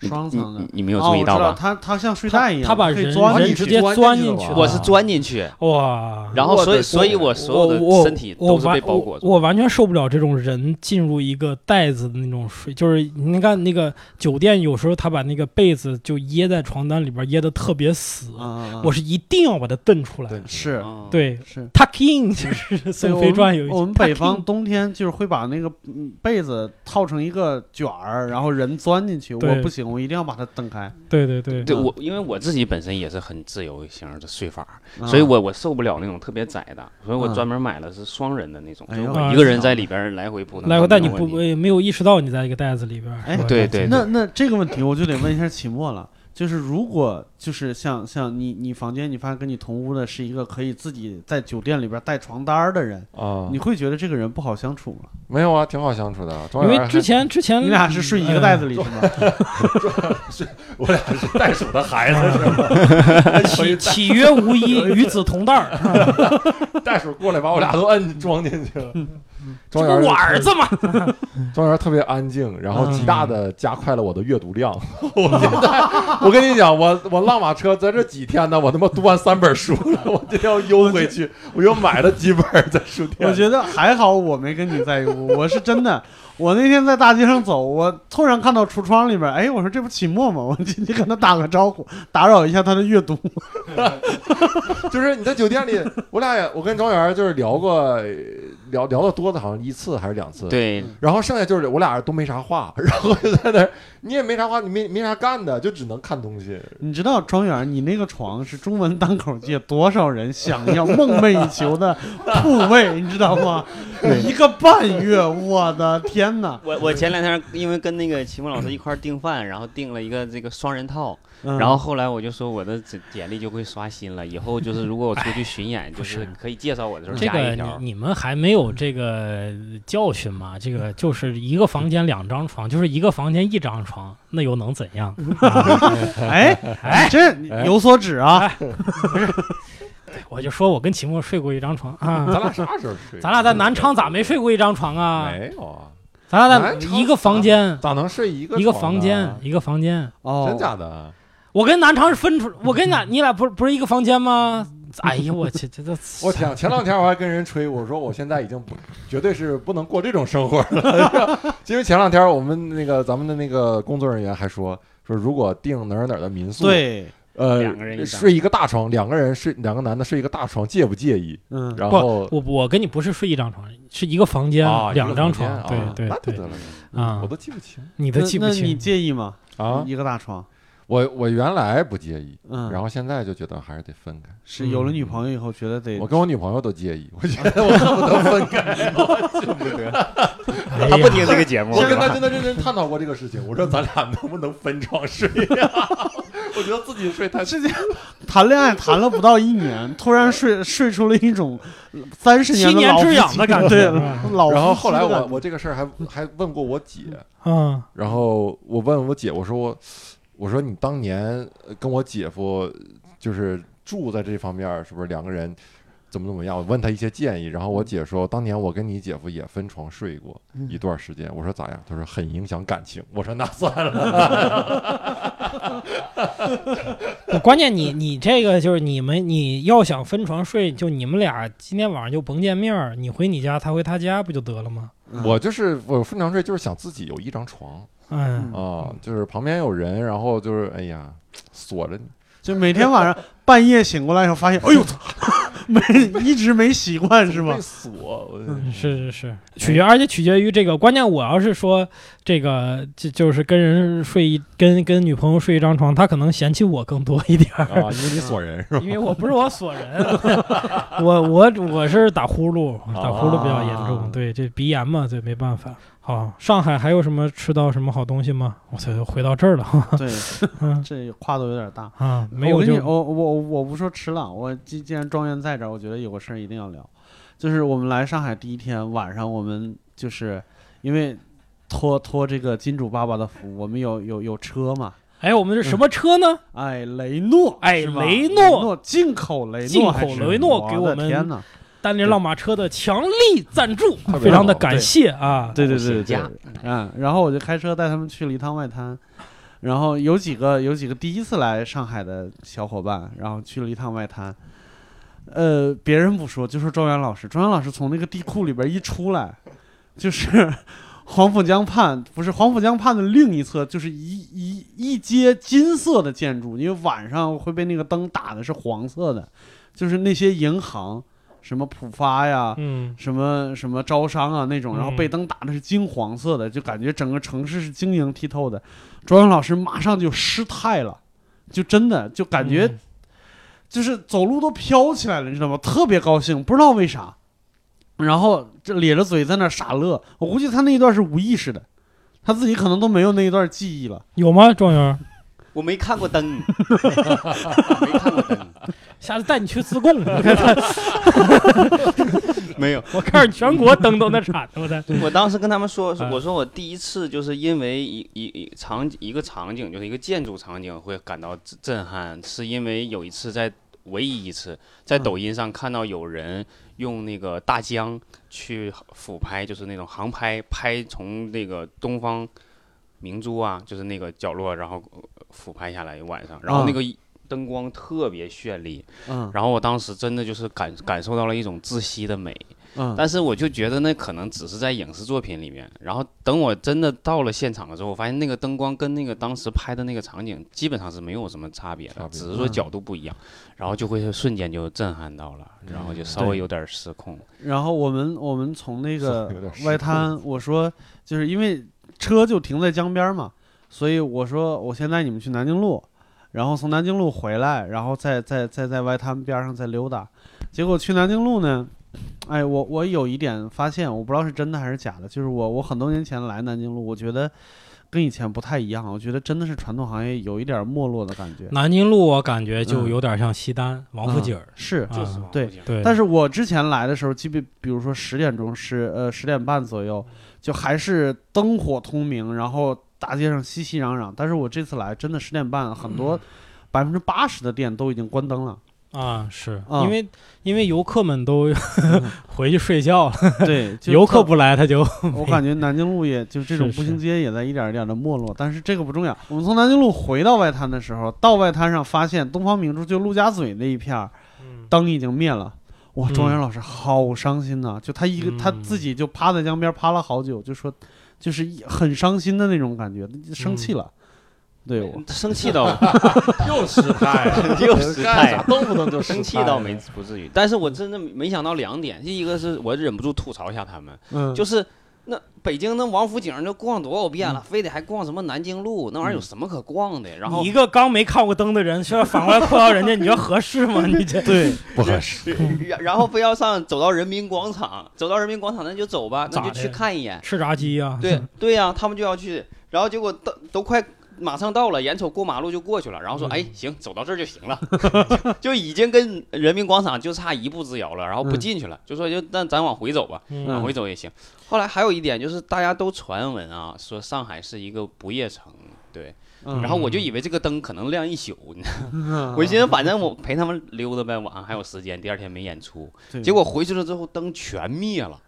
Speaker 4: 双层的
Speaker 8: 你没有注意到吧？
Speaker 4: 它它像睡袋一样，
Speaker 3: 他把人直接钻进去
Speaker 7: 了
Speaker 8: 我是钻进去，
Speaker 3: 哇，
Speaker 8: 然后所以所以我所有的
Speaker 3: 我
Speaker 8: 身体都是被包裹住。
Speaker 3: 我。我完全受不了这种人进入一个袋子的那种睡，就是你看那个酒店有时候他把那个被子就掖在床单里边，掖的特别死，
Speaker 4: 啊，
Speaker 3: 我是一定要把它蹬出来。
Speaker 4: 是
Speaker 8: 嗯，
Speaker 3: 对
Speaker 4: 是。
Speaker 3: ，tuck in 就是《
Speaker 4: 对
Speaker 3: 宋飞传》有一句
Speaker 4: 我们北方冬天就是会把那个嗯被子套成一个卷儿，然后人钻进去。我不行，我一定要把它蹬开。
Speaker 3: 对对对
Speaker 8: 对
Speaker 4: 嗯
Speaker 8: 我因为我自己本身也是很自由型的睡法，
Speaker 4: 啊
Speaker 8: 所以我我受不了那种特别窄的，所以我
Speaker 4: 嗯
Speaker 8: 专门买了是双人的那种，一个人在里边来回铺。
Speaker 3: 来回，但你不
Speaker 8: 没有
Speaker 3: 意识到你在一个袋子里边。
Speaker 4: 哎
Speaker 8: 对对
Speaker 4: 那那这个问题我就得问一下启墨了，就是如果就是像像你你房间，你发现跟你同屋的是一个可以自己在酒店里边带床单的人，
Speaker 7: 啊
Speaker 4: 你，会觉得这个人不好相处吗？
Speaker 7: 没有啊，挺好相处的。
Speaker 3: 因为之前之前
Speaker 4: 你俩是睡一个袋子里是吗？<laughs>
Speaker 7: 我俩是袋鼠的孩子是吗？<laughs>
Speaker 3: 契契约无衣，与子同袋儿，<laughs>
Speaker 7: 袋鼠过来把我俩都摁装进去了。
Speaker 3: 这
Speaker 7: 庄园
Speaker 3: 不我儿子吗？
Speaker 7: 庄园 <laughs> 特别安静，然后极大
Speaker 3: 嗯
Speaker 7: 的加快了我的阅读量。我现在，我跟你讲，我我浪马车在这几天呢，我他妈读完三本书了，我今天要邮回去，我又买了几本在书店。
Speaker 4: 我觉得还好，我没跟你在一屋，我是真的。我那天在大街上走，我突然看到橱窗里边，哎，我说这不秦墨吗？我进去跟他打个招呼，打扰一下他的阅读。<laughs>
Speaker 7: 就是你在酒店里，我俩也，我跟庄园就是聊过，呃聊聊的多的，好像一次还是两次。。
Speaker 8: 对，
Speaker 7: 然后剩下就是我俩都没啥话，<laughs> 然后就在那儿，你也没啥话，你没没啥干的，就只能看东西。
Speaker 4: 你知道庄园，你那个床是中文单口界多少人想要梦寐以求的铺位，你知道吗？一个半月，我的天哪！
Speaker 8: 我我前两天因为跟那个秦梦老师一块订饭，然后订了一个这个双人套，
Speaker 4: 嗯
Speaker 8: 然后后来我就说我的简简历就会刷新了，以后就是如果我出去巡演，<laughs> 就是可以介绍我的时候
Speaker 3: 这个你
Speaker 8: 加一条。
Speaker 3: 你们还没有这个教训吗？这个就是一个房间两张床，就是一个房间一张床，那又能怎样？
Speaker 4: 哎 <laughs> 哎，这有所指啊！
Speaker 3: 我就说我跟秦墨睡过一张床啊，
Speaker 7: 咱俩啥时候睡？
Speaker 3: 咱俩在南昌咋没睡过一张床啊？
Speaker 7: 没有啊？
Speaker 3: 咱俩
Speaker 7: 南昌
Speaker 3: 在一个房间，
Speaker 7: 咋能睡一个
Speaker 3: 一个房间，一个房间。
Speaker 4: 哦，
Speaker 7: 真假的？
Speaker 3: 我跟南昌是分出，我跟你俩，<laughs> 你俩不是不是一个房间吗？哎呀，我去，这都 <laughs>
Speaker 7: 我天！前两天我还跟人吹，我说我现在已经不，绝对是不能过这种生活了。<laughs> 因为前两天我们那个咱们的那个工作人员还说说，如果订哪儿哪儿的民宿，，
Speaker 4: 对，
Speaker 7: 呃
Speaker 8: 两个人一，张
Speaker 7: 睡一个大床，两个人睡两个男的睡一个大床，介不介意？
Speaker 4: 嗯，
Speaker 7: 然后
Speaker 3: 我我跟你不是睡一张床，是一个房间，
Speaker 7: 啊，
Speaker 3: 两张床。
Speaker 7: 啊
Speaker 3: 对对对啊
Speaker 7: 我，都记不清
Speaker 3: 你都记不
Speaker 4: 那那你。介意吗？
Speaker 7: 啊。
Speaker 4: 一个大床，
Speaker 7: 我我原来不介意，
Speaker 4: 嗯，
Speaker 7: 然后现在就觉得还是得分开。
Speaker 4: 是有了女朋友以后，觉得得
Speaker 7: 我跟我女朋友都介意，我觉 <laughs> 得我恨不得分开，<laughs> 我恨不得。<laughs>
Speaker 8: 他不听这个节目
Speaker 7: 我跟他真的认真探讨过这个事情，我说咱俩能不能分床睡呀、我觉得自己睡太
Speaker 4: 之前谈恋爱谈了不到一年，突然睡睡出了一种三十年
Speaker 3: 七年之
Speaker 4: 的夫妻
Speaker 3: 痒的感觉
Speaker 4: 对，老
Speaker 7: 然后后来我我这个事儿还还问过我姐，
Speaker 3: 嗯
Speaker 7: 然后我问我姐，我说我我说你当年呃跟我姐夫就是住在这方面是不是两个人怎么怎么样？我问他一些建议，然后我姐说当年我跟你姐夫也分床睡过一段时间。我说咋样？他说很影响感情。我说那算了。<laughs>
Speaker 3: 关键你你这个就是你们你要想分床睡，就你们俩今天晚上就甭见面儿，你回你家，他回他家，不就得了吗？
Speaker 7: 我就是我分床睡，就是想自己有一张床
Speaker 3: 嗯，
Speaker 7: 啊，就是旁边有人，然后就是哎呀 <tsk> 锁着你。
Speaker 4: 就每天晚上半夜醒过来以后，发现，哎呦，操 <laughs> 没一直没习惯是吧
Speaker 7: 被？锁，
Speaker 3: 嗯是是是，取决而且取决于这个。关键我要是说这个就就是跟人睡一跟跟女朋友睡一张床，他可能嫌弃我更多一点儿。
Speaker 7: 啊，因为你锁人是吧？
Speaker 3: 因为我不是我锁人，<laughs> 我我我是打呼噜，打呼噜比较严重，
Speaker 7: 啊
Speaker 3: 对，这鼻炎嘛，对，没办法。好，上海还有什么吃到什么好东西吗？我操，又回到这儿了，
Speaker 4: 对，<laughs>
Speaker 3: 嗯
Speaker 4: 这跨度有点大。
Speaker 3: 啊，没有就
Speaker 4: 我我我不说迟了，我既既然庄园在这儿，我觉得有个事儿一定要聊，就是我们来上海第一天晚上，我们就是因为托托这个金主爸爸的福，我们有有有车嘛，
Speaker 3: 哎，我们是什么车呢？
Speaker 4: 哎，雷诺，
Speaker 3: 哎
Speaker 4: 是吧
Speaker 3: 雷
Speaker 4: 雷
Speaker 3: 诺
Speaker 4: 进口雷诺，
Speaker 3: 进口雷诺给我们
Speaker 4: 的天哪！
Speaker 3: 单林浪马车的强力赞助，非常的感谢啊！
Speaker 4: 对对对对对嗯，然后我就开车带他们去了一趟外滩，然后有几个有几个第一次来上海的小伙伴，然后去了一趟外滩。呃，别人不说，就说周元老师，周元老师从那个地库里边一出来，就是 <laughs> 黄浦江畔，不是黄浦江畔的另一侧，就是一一一街金色的建筑，因为晚上会被那个灯打的是黄色的，就是那些银行，什么浦发呀，
Speaker 3: 嗯，
Speaker 4: 什么什么招商啊那种，然后
Speaker 3: 嗯
Speaker 4: 被灯打的是金黄色的，就感觉整个城市是晶莹剔透的。周阳老师马上就失态了，就真的就感觉
Speaker 3: 嗯
Speaker 4: 就是走路都飘起来了，你知道吗？特别高兴，不知道为啥。然后这咧着嘴在那傻乐，我估计他那一段是无意识的，他自己可能都没有那一段记忆了。
Speaker 3: 有吗？庄园？
Speaker 8: 我没看过灯，<laughs> 没看过灯，
Speaker 3: 下次带你去自贡，我看看，
Speaker 8: 没有。
Speaker 3: 我看着全国灯都那铲子的。
Speaker 8: 我当时跟他们说，
Speaker 3: 啊
Speaker 8: 我说我第一次就是因为一一一场一个场景，就是一个建筑场景会感到震震撼，是因为有一次在唯一一次在
Speaker 3: 嗯
Speaker 8: 抖音上看到有人用那个大疆去俯拍，就是那种航拍，拍从那个东方明珠啊，就是那个角落，然后呃俯拍下来一晚上，然后那个灯光特别绚丽，
Speaker 4: 嗯
Speaker 8: 然后我当时真的就是感感受到了一种窒息的美。
Speaker 4: 嗯，
Speaker 8: 但是我就觉得那可能只是在影视作品里面，然后等我真的到了现场的时候，我发现那个灯光跟那个当时拍的那个场景基本上是没有什么差别的，
Speaker 7: 别
Speaker 8: 只是说角度不一样，然后就会瞬间就震撼到了，然后就稍微有点失控。
Speaker 4: 然后我们我们从那个
Speaker 7: 有点失
Speaker 4: 外滩，我说就是因为车就停在江边儿嘛，所以我说我先带你们去南京路，然后从南京路回来，然后再再再在外滩边上再溜达。结果去南京路呢，哎，我我有一点发现，我不知道是真的还是假的，就是我我很多年前来南京路，我觉得跟以前不太一样，我觉得真的是传统行业有一点没落的感觉。
Speaker 3: 南京路我感觉就
Speaker 4: 嗯
Speaker 3: 有点像西单、王府井儿，
Speaker 4: 是，
Speaker 3: 啊
Speaker 8: 就是
Speaker 4: 对
Speaker 8: 王府井
Speaker 3: 对，
Speaker 4: 但是我之前来的时候，基本比如说十点钟十呃十点半左右，就还是灯火通明，然后大街上熙熙攘攘。但是我这次来，真的十点半，很多百分之八十的店都已经关灯了。
Speaker 3: 啊，是
Speaker 4: 啊
Speaker 3: 因为因为游客们都 <laughs> 回去睡觉了，
Speaker 4: 对，<laughs> 就
Speaker 3: 游客不来他就
Speaker 4: 我感觉南京路也就这种步行街也在一点一点的没落，但是这个不重要。我们从南京路回到外滩的时候，到外滩上发现东方明珠就陆家嘴那一片儿灯已经灭了。哇，
Speaker 3: 嗯
Speaker 4: 庄园老师好伤心呐、就他一个、他
Speaker 3: 嗯
Speaker 4: 自己就趴在江边趴了好久，就说就是一很伤心的那种感觉，生气了。对我，
Speaker 8: 生气到 <laughs>
Speaker 1: 又失态了。<laughs>
Speaker 8: 又失态
Speaker 7: 咋，动不动就
Speaker 8: 生气倒没不至于，但是我真的没想到两点，第一个是我忍不住吐槽一下他们，
Speaker 4: 嗯，
Speaker 8: 就是那北京那王府井那逛多少遍了，非得还逛什么南京路，那玩意儿有什么可逛的？然后
Speaker 3: 你一个刚没看过灯的人，需要反过来吐槽人家，你觉得合适吗？<laughs> 你这
Speaker 4: 对，
Speaker 7: 不合适。
Speaker 8: 然然后非要上走到人民广场，走到人民广场那就走吧，那就去看一眼。
Speaker 3: 吃炸鸡呀？
Speaker 8: 对对呀、他们就要去，然后结果都都快马上到了，眼瞅过马路就过去了，然后说
Speaker 3: 嗯
Speaker 8: 哎行，走到这儿就行了，<laughs> <laughs> 就已经跟人民广场就差一步之遥了，然后不进去了，就说就那咱往回走吧，
Speaker 3: 嗯。
Speaker 8: 往回走也行。后来还有一点就是大家都传闻啊，说上海是一个不夜城。对，
Speaker 4: 嗯。
Speaker 8: 然后我就以为这个灯可能亮一宿，你知道吗？
Speaker 4: 嗯。<laughs>
Speaker 8: 我寻思反正我陪他们溜达呗，晚上还有时间，第二天没演出。结果回去了之后灯全灭了，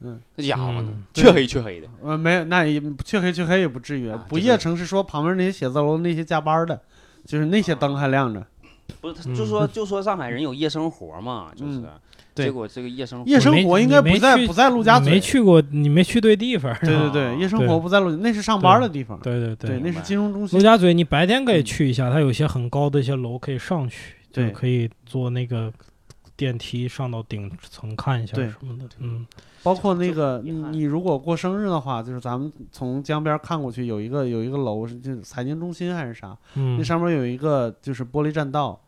Speaker 4: 嗯，
Speaker 8: 那家伙
Speaker 3: 呢
Speaker 8: 黢黑黢黑的，
Speaker 4: 呃没有，那也黢黑黢黑也不至于
Speaker 8: 啊，就是。
Speaker 4: 不夜城是说旁边那些写字楼那些加班的，就是那些灯还亮着。
Speaker 8: 不是，就说就说上海人有夜生活嘛，<laughs> 就是结果这个夜生活。
Speaker 4: 夜生活应该不在不在陆家嘴，
Speaker 3: 你没去过，你没去对地方。
Speaker 4: 对对对，夜生活不在陆，那是上班的地方。
Speaker 3: 对。对
Speaker 4: 对，那是金融中心。
Speaker 3: 陆。家嘴你白天可以去一下，它有些很高的一些楼可以上去，就
Speaker 4: 对。
Speaker 3: 可以做那个电梯上到顶层看一下
Speaker 4: 对
Speaker 3: 什么的。嗯，
Speaker 4: 包括那个你如果过生日的话，就是咱们从江边看过去，有一个有一个楼是就是财经中心还是啥，
Speaker 3: 嗯
Speaker 4: 那上面有一个就是玻璃栈道，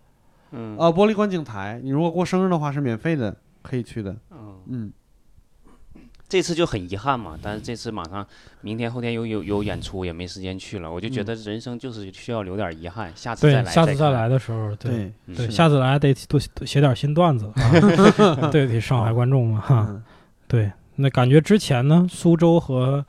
Speaker 8: 嗯
Speaker 4: 呃，玻璃观景台。你如果过生日的话是免费的，可以去的。
Speaker 8: 嗯，
Speaker 4: 嗯，
Speaker 8: 这次就很遗憾嘛，但是这次马上明天后天有有有演出，也没时间去了，我就觉得人生就是需要留点遗憾，下次再，来，
Speaker 3: 下次再来的时候，对
Speaker 4: 对，
Speaker 3: 下次来得多多写点新段子啊，<laughs> 对，得上海观众嘛哈。
Speaker 4: 嗯
Speaker 3: 对，那感觉之前呢，苏州和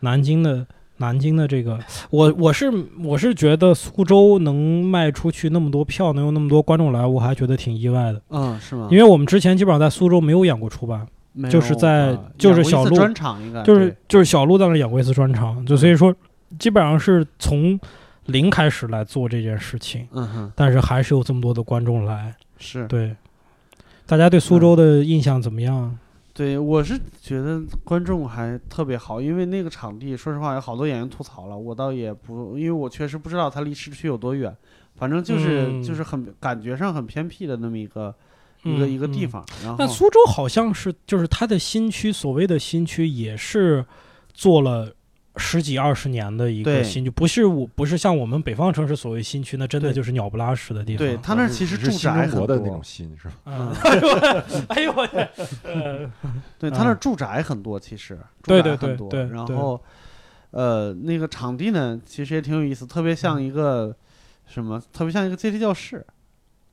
Speaker 3: 南京的南京的这个，我我是我是觉得苏州能卖出去那么多票，能有那么多观众来，我还觉得挺意外的。
Speaker 4: 嗯，是吗？
Speaker 3: 因为我们之前基本上在苏州没有演过出版，
Speaker 4: 没
Speaker 3: 就是在就是小鹿
Speaker 4: 专场应该
Speaker 3: 就是就是小鹿在那演过一次专场，就所以说基本上是从零开始来做这件事情，
Speaker 4: 嗯哼，
Speaker 3: 但是还是有这么多的观众来。
Speaker 4: 是
Speaker 3: 对，大家对苏州的印象怎么样？
Speaker 4: 对，我是觉得观众还特别好，因为那个场地，说实话有好多演员吐槽了，我倒也不，因为我确实不知道它离市区有多远，反正就是、
Speaker 3: 嗯
Speaker 4: 就是很感觉上很偏僻的那么一个、一个
Speaker 3: 嗯
Speaker 4: 一个地
Speaker 3: 嗯
Speaker 4: 方，然后
Speaker 3: 但苏州好像是，就是它的新区，所谓的新区也是做了十几二十年的一个新区，不是我不是像我们北方城市所谓新区，那真的就是鸟不拉屎的地方。
Speaker 4: 对他那儿其实住宅很多
Speaker 7: 的那种，心是吧？
Speaker 3: 嗯，<laughs> 哎呦我的，呃，
Speaker 4: 对他那住宅很多，其实住
Speaker 3: 对对
Speaker 4: 宅很多，
Speaker 3: 对对对
Speaker 4: 然后呃那个场地呢，其实也挺有意思，特别像一个。什么，特别像一个阶梯教室。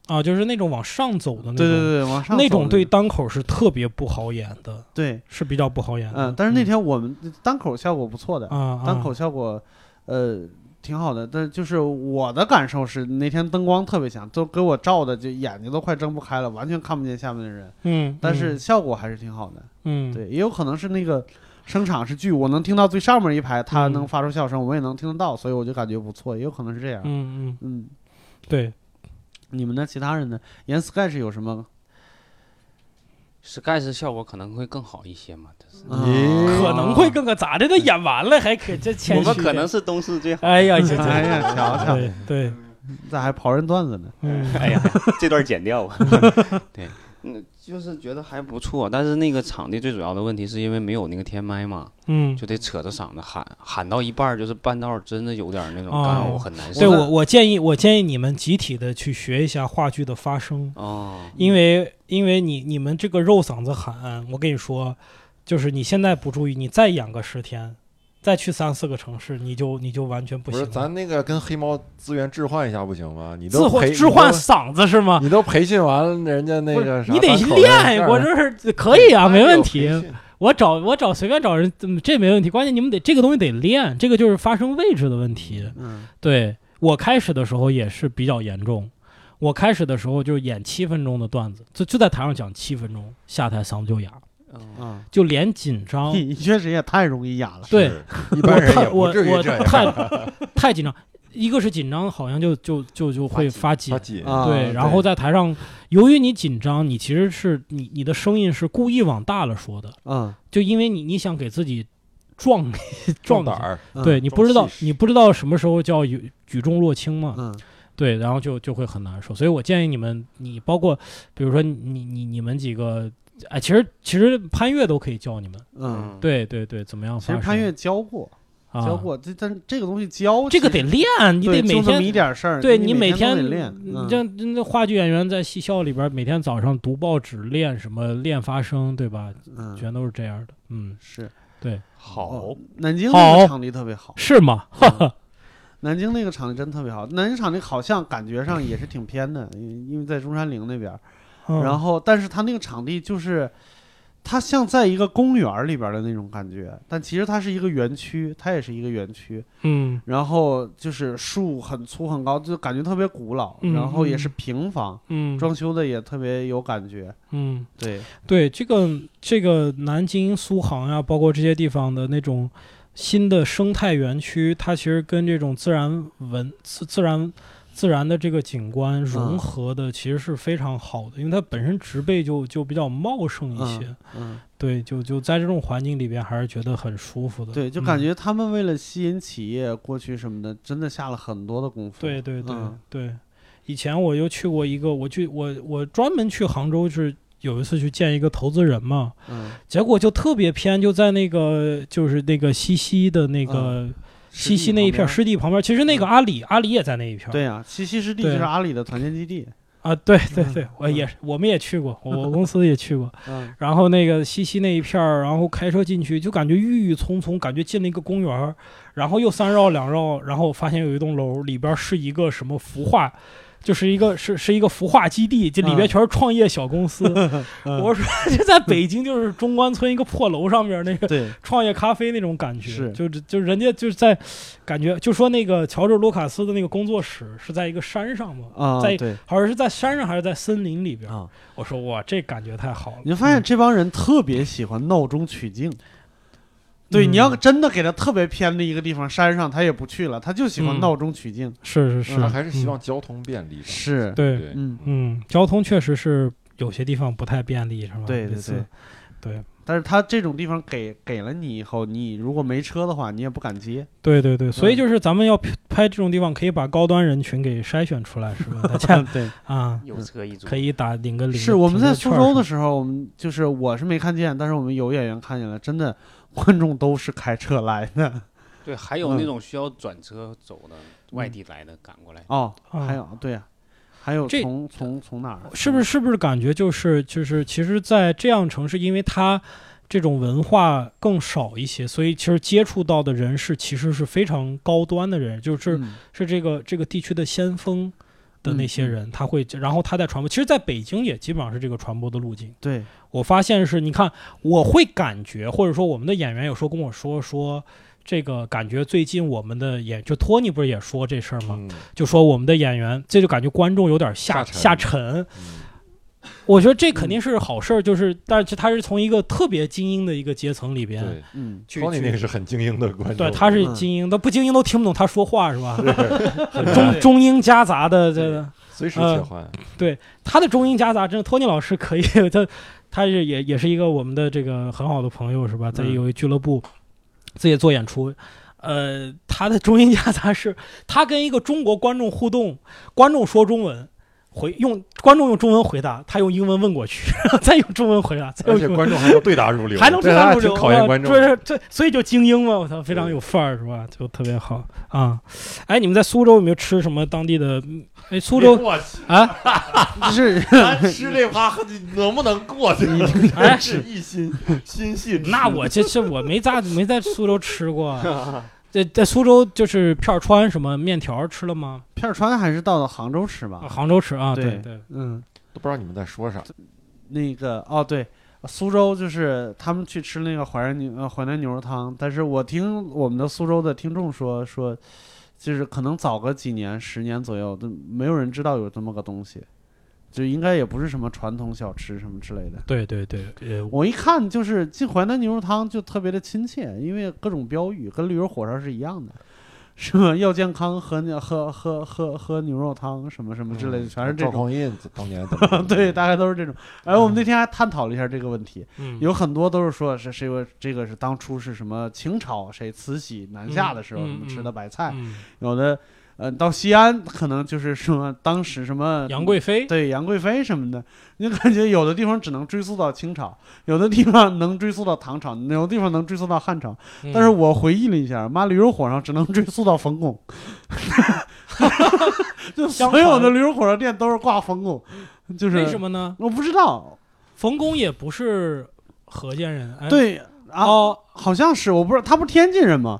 Speaker 3: 啊，就是那种往上走的那种，
Speaker 4: 对对对，往上
Speaker 3: 那种对单口是特别不好演的，
Speaker 4: 对，
Speaker 3: 是比较不好演的。
Speaker 4: 嗯，但是那天我们单口效果不错的，
Speaker 3: 啊，
Speaker 4: 单口效果，呃，挺好的。但就是我的感受是，那天灯光特别强，都给我照的就眼睛都快睁不开了，完全看不见下面的人。
Speaker 3: 嗯，
Speaker 4: 但是效果还是挺好的。
Speaker 3: 嗯，
Speaker 4: 对，也有可能是那个声场是剧，我能听到最上面一排，他
Speaker 3: 嗯
Speaker 4: 能发出笑声，我也能听得到，所以我就感觉不错。也有可能是这样。
Speaker 3: 嗯嗯，
Speaker 4: 嗯，
Speaker 3: 对，
Speaker 4: 你们呢？其他人呢？演 Sky 是有什么
Speaker 8: ？Sky 是效果可能会更好一些嘛，但是
Speaker 4: 嗯
Speaker 3: 可能会更个咋的？都演完了还可这谦
Speaker 8: 我
Speaker 3: 虚
Speaker 8: 们可能是东市最好。
Speaker 3: 哎呀，这
Speaker 4: 哎呀，瞧瞧，
Speaker 3: 对对，
Speaker 4: 咋还刨人段子呢。
Speaker 3: 嗯
Speaker 8: 哎呀，这段剪掉吧。<laughs> 对，嗯，就是觉得还不错，但是那个场地最主要的问题是因为没有那个天麦嘛，
Speaker 3: 嗯，
Speaker 8: 就得扯着嗓子喊，喊到一半儿就是半道儿真的有点那种
Speaker 3: 哦
Speaker 8: 干呕，很难受。
Speaker 3: 对我我建议我建议你们集体的去学一下话剧的发声，
Speaker 8: 哦，
Speaker 3: 因为因为你你们这个肉嗓子喊，我跟你说，就是你现在不注意，你再演个十天，再去三四个城市，你就你就完全不
Speaker 7: 不是，
Speaker 3: 行了。
Speaker 7: 咱那个跟黑猫资源置换一下不行吗？你
Speaker 3: 置
Speaker 7: 都置
Speaker 3: 换置换嗓子是吗？
Speaker 7: 你都培训完了，人家那个啥，
Speaker 3: 你得练，我这是可以啊，没问题我找我找随便找人，嗯这没问题。关键你们得这个东西得练，这个就是发生位置的问题。
Speaker 4: 嗯
Speaker 3: 对我开始的时候也是比较严重，我开始的时候就是演七分钟的段子，就就在台上讲七分钟，下台嗓子就哑，
Speaker 8: 嗯
Speaker 4: 啊，
Speaker 3: 就脸紧张。
Speaker 4: 你确实也太容易哑了。
Speaker 3: 对
Speaker 7: 是一般人
Speaker 3: 我太
Speaker 7: 也不
Speaker 3: 我我
Speaker 7: 至于这样。
Speaker 3: 太太紧张，一个是紧张，好像就就就就会发紧
Speaker 7: 发。紧
Speaker 4: 啊
Speaker 3: 对，然后在台上，由于你紧张，你其实是你你的声音是故意往大了说的，
Speaker 4: 嗯，
Speaker 3: 就因为你你想给自己壮 <laughs> 壮
Speaker 7: 胆儿，
Speaker 4: 嗯
Speaker 3: 对你不知道你不知道什么时候叫举举重若轻嘛，
Speaker 4: 嗯
Speaker 3: 对，然后就就会很难受。所以我建议你们，你包括比如说你你你你们几个，哎，其实其实潘越都可以教你们，
Speaker 4: 嗯，
Speaker 3: 对对对，怎么样？
Speaker 4: 其实潘越教过，
Speaker 3: 啊
Speaker 4: 教过，这但是这个东西教
Speaker 3: 这个得练，你得每
Speaker 4: 天一
Speaker 3: 天。
Speaker 4: 点事儿，
Speaker 3: 对
Speaker 4: 你
Speaker 3: 每
Speaker 4: 天得练。
Speaker 3: 你
Speaker 4: 嗯
Speaker 3: 像那话剧演员在戏校里边，每天早上读报纸练什么练发声，对吧？
Speaker 4: 嗯
Speaker 3: 全都是这样的。嗯，
Speaker 4: 是
Speaker 3: 对，
Speaker 8: 好
Speaker 4: 哦，南京那个场地特别好，
Speaker 3: 是吗？
Speaker 4: 嗯 <laughs> 南京那个场地真特别好。南京场地好像感觉上也是挺偏的，因因为在中山陵那边儿。
Speaker 3: 嗯
Speaker 4: 然后，但是它那个场地就是，它像在一个公园里边的那种感觉，但其实它是一个园区，它也是一个园区。
Speaker 3: 嗯
Speaker 4: 然后就是树很粗很高，就感觉特别古老。
Speaker 3: 嗯
Speaker 4: 然后也是平房，
Speaker 3: 嗯
Speaker 4: 装修的也特别有感觉。
Speaker 3: 嗯，
Speaker 4: 对，
Speaker 3: 对，这个这个南京、苏杭呀，包括这些地方的那种新的生态园区，它其实跟这种自然文自自然自然的这个景观融
Speaker 4: 嗯
Speaker 3: 合的，其实是非常好的，因为它本身植被就就比较茂盛一些。
Speaker 4: 嗯，
Speaker 3: 对，就就在这种环境里边，还是觉得很舒服的。
Speaker 4: 对，就
Speaker 3: 嗯
Speaker 4: 感觉他们为了吸引企业过去什么的，真的下了很多的功夫。
Speaker 3: 对对对、
Speaker 4: 嗯
Speaker 3: 对，以前我又去过一个，我去我我专门去杭州是有一次去见一个投资人嘛，
Speaker 4: 嗯，
Speaker 3: 结果就特别偏，就在那个就是那个西溪的那个、西溪那一片
Speaker 4: 湿
Speaker 3: 湿地旁边，其实那个阿里、阿里也在那一片。
Speaker 4: 对呀、西溪湿地就是阿里的团建基地。
Speaker 3: 啊，对对对，我也是，我们也去过，我我公司也去过。
Speaker 4: 嗯
Speaker 3: 然后那个西溪那一片儿，然后开车进去，就感觉郁郁葱葱，感觉进了一个公园儿，然后又三绕两绕，然后发现有一栋楼，里边是一个什么孵化，就是一个是是一个孵化基地，这里边
Speaker 4: 嗯
Speaker 3: 全是创业小公司。<laughs> 我说 <laughs> 这在北京就是中关村一个破楼上面那个，创业咖啡那种感觉，
Speaker 4: 是
Speaker 3: 就是就人家就是在感觉就说那个乔治卢卡斯的那个工作室是在一个山上嘛，
Speaker 4: 啊，
Speaker 3: 在
Speaker 4: 对
Speaker 3: 好像是在山上还是在森林里边。
Speaker 4: 啊，
Speaker 3: 我说哇，这感觉太好了。
Speaker 4: 你就发现这帮人特别喜欢闹中取静。对，你要
Speaker 3: 嗯
Speaker 4: 真的给他特别偏的一个地方，山上他也不去了，他就喜欢
Speaker 3: 嗯
Speaker 4: 闹中取静。
Speaker 3: 是是是，
Speaker 7: 他还是希
Speaker 3: 嗯
Speaker 7: 望交通便利。
Speaker 4: 是，
Speaker 3: 对，
Speaker 7: 对，
Speaker 4: 嗯，
Speaker 3: 嗯，交通确实是有些地方不太便利，是吧？
Speaker 4: 对对
Speaker 3: 对对
Speaker 4: 但是他这种地方给给了你以后，你如果没车的话，你也不敢接。
Speaker 3: 对对对，所以
Speaker 4: 嗯
Speaker 3: 就是咱们要拍拍这种地方，可以把高端人群给筛选出来，是吧？<laughs> 大家
Speaker 4: 对，
Speaker 3: 啊，
Speaker 8: 有车一族，
Speaker 3: 可以打领个领。
Speaker 4: 是我们在苏州的
Speaker 3: 时
Speaker 4: 时候，我们就是我是没看见，但是我们有演员看见了，真的观众都是开车来的。<laughs>
Speaker 8: 对，还有那种需要转车走的外地来的赶过来，
Speaker 4: 哦，
Speaker 3: 啊。
Speaker 4: 还有对呀、还有
Speaker 3: 这
Speaker 4: 从从从哪儿？
Speaker 3: 是不是是不是感觉就是就是其实，在这样城市，因为它这种文化更少一些，所以其实接触到的人是其实是非常高端的人，就是
Speaker 4: 嗯。
Speaker 3: 是这个这个地区的先锋的那些人，他会然后他在传播。其实，在北京也基本上是这个传播的路径。
Speaker 4: 对，
Speaker 3: 我发现是，你看，我会感觉，或者说我们的演员有时候跟我说说。这个感觉最近我们的演就托尼不是也说这事儿吗？
Speaker 7: 嗯
Speaker 3: 就说我们的演员，这就感觉观众有点下
Speaker 7: 下沉
Speaker 3: 下沉。
Speaker 7: 嗯
Speaker 3: 我觉得这肯定是好事儿，就是但是他是从一个特别精英的一个阶层里边
Speaker 7: 对
Speaker 4: 嗯，
Speaker 3: 去
Speaker 7: 托尼那个是很精英的观众，
Speaker 3: 对，他是
Speaker 4: 嗯
Speaker 3: 精英，他不精英都听不懂他说话是吧？<laughs>
Speaker 7: 很
Speaker 3: 中中英夹杂的这个，
Speaker 7: 随时
Speaker 3: 呃
Speaker 7: 切换，对
Speaker 3: 他的中英夹杂，真的托尼老师可以，他他是也也是一个我们的这个很好的朋友是吧？在
Speaker 4: 嗯
Speaker 3: 有一俱乐部自己做演出，呃，他的中英夹杂是，他跟一个中国观众互动，观众说中文。回用观众用中文回答，他用英文问过去，<laughs> 再用中文回答，再
Speaker 7: 而且
Speaker 3: 用中文
Speaker 7: 观众还能对答如流，
Speaker 3: 还能对答如流，
Speaker 7: 考验观众
Speaker 3: 这这所以就精英嘛，我操，非常有范儿是吧？就特别好啊！哎，你们在苏州有没有吃什么当地的？哎，苏州
Speaker 7: 我去，
Speaker 3: 啊，
Speaker 4: 就 <laughs> 是
Speaker 7: 咱吃这趴能不能过去？<laughs>
Speaker 3: 哎
Speaker 7: 是一心心系吃。
Speaker 3: 那我这这我没咋没在苏州吃过。在在苏州就是片儿川什么面条吃了吗？
Speaker 4: 片儿川还是到了杭州吃
Speaker 3: 啊，
Speaker 4: 吧？
Speaker 3: 杭州吃啊，对
Speaker 4: 对
Speaker 3: 对，
Speaker 4: 嗯，
Speaker 7: 都不知道你们在说啥。
Speaker 4: 那个哦对，苏州就是他们去吃那个淮南牛呃淮南牛肉汤，但是我听我们的苏州的听众说说，就是可能早个几年十年左右，都没有人知道有这么个东西，就应该也不是什么传统小吃什么之类的。
Speaker 3: 对对对，呃，
Speaker 4: 我一看就是进淮南牛肉汤就特别的亲切，因为各种标语跟驴肉火烧是一样的，是吧？要健康喝喝喝喝喝牛肉汤什么什么之类的，全是这种。
Speaker 7: 赵匡胤当年 <laughs>
Speaker 4: 对，大概都是这种。然后我们那天还探讨了一下这个问题，
Speaker 3: 嗯，
Speaker 4: 有很多都是说是是因为这个是当初是什么清朝谁慈禧南下的时候
Speaker 3: 嗯
Speaker 4: 什么吃的
Speaker 3: 嗯
Speaker 4: 白菜，
Speaker 3: 嗯
Speaker 4: 有的呃到西安可能就是说当时什么
Speaker 3: 杨贵妃，
Speaker 4: 对杨贵妃什么的，你感觉有的地方只能追溯到清朝，有的地方能追溯到唐朝，有的地方能追溯到汉朝。
Speaker 3: 嗯
Speaker 4: 但是我回忆了一下，妈驴肉火烧只能追溯到冯巩，<laughs> 就所有的驴肉火烧店都是挂冯巩，就是
Speaker 3: 为什么呢？
Speaker 4: 我不知道，
Speaker 3: 冯巩也不是河间人，哎，
Speaker 4: 对啊，
Speaker 3: 哦，
Speaker 4: 好像是我不知道，他不是天津人吗？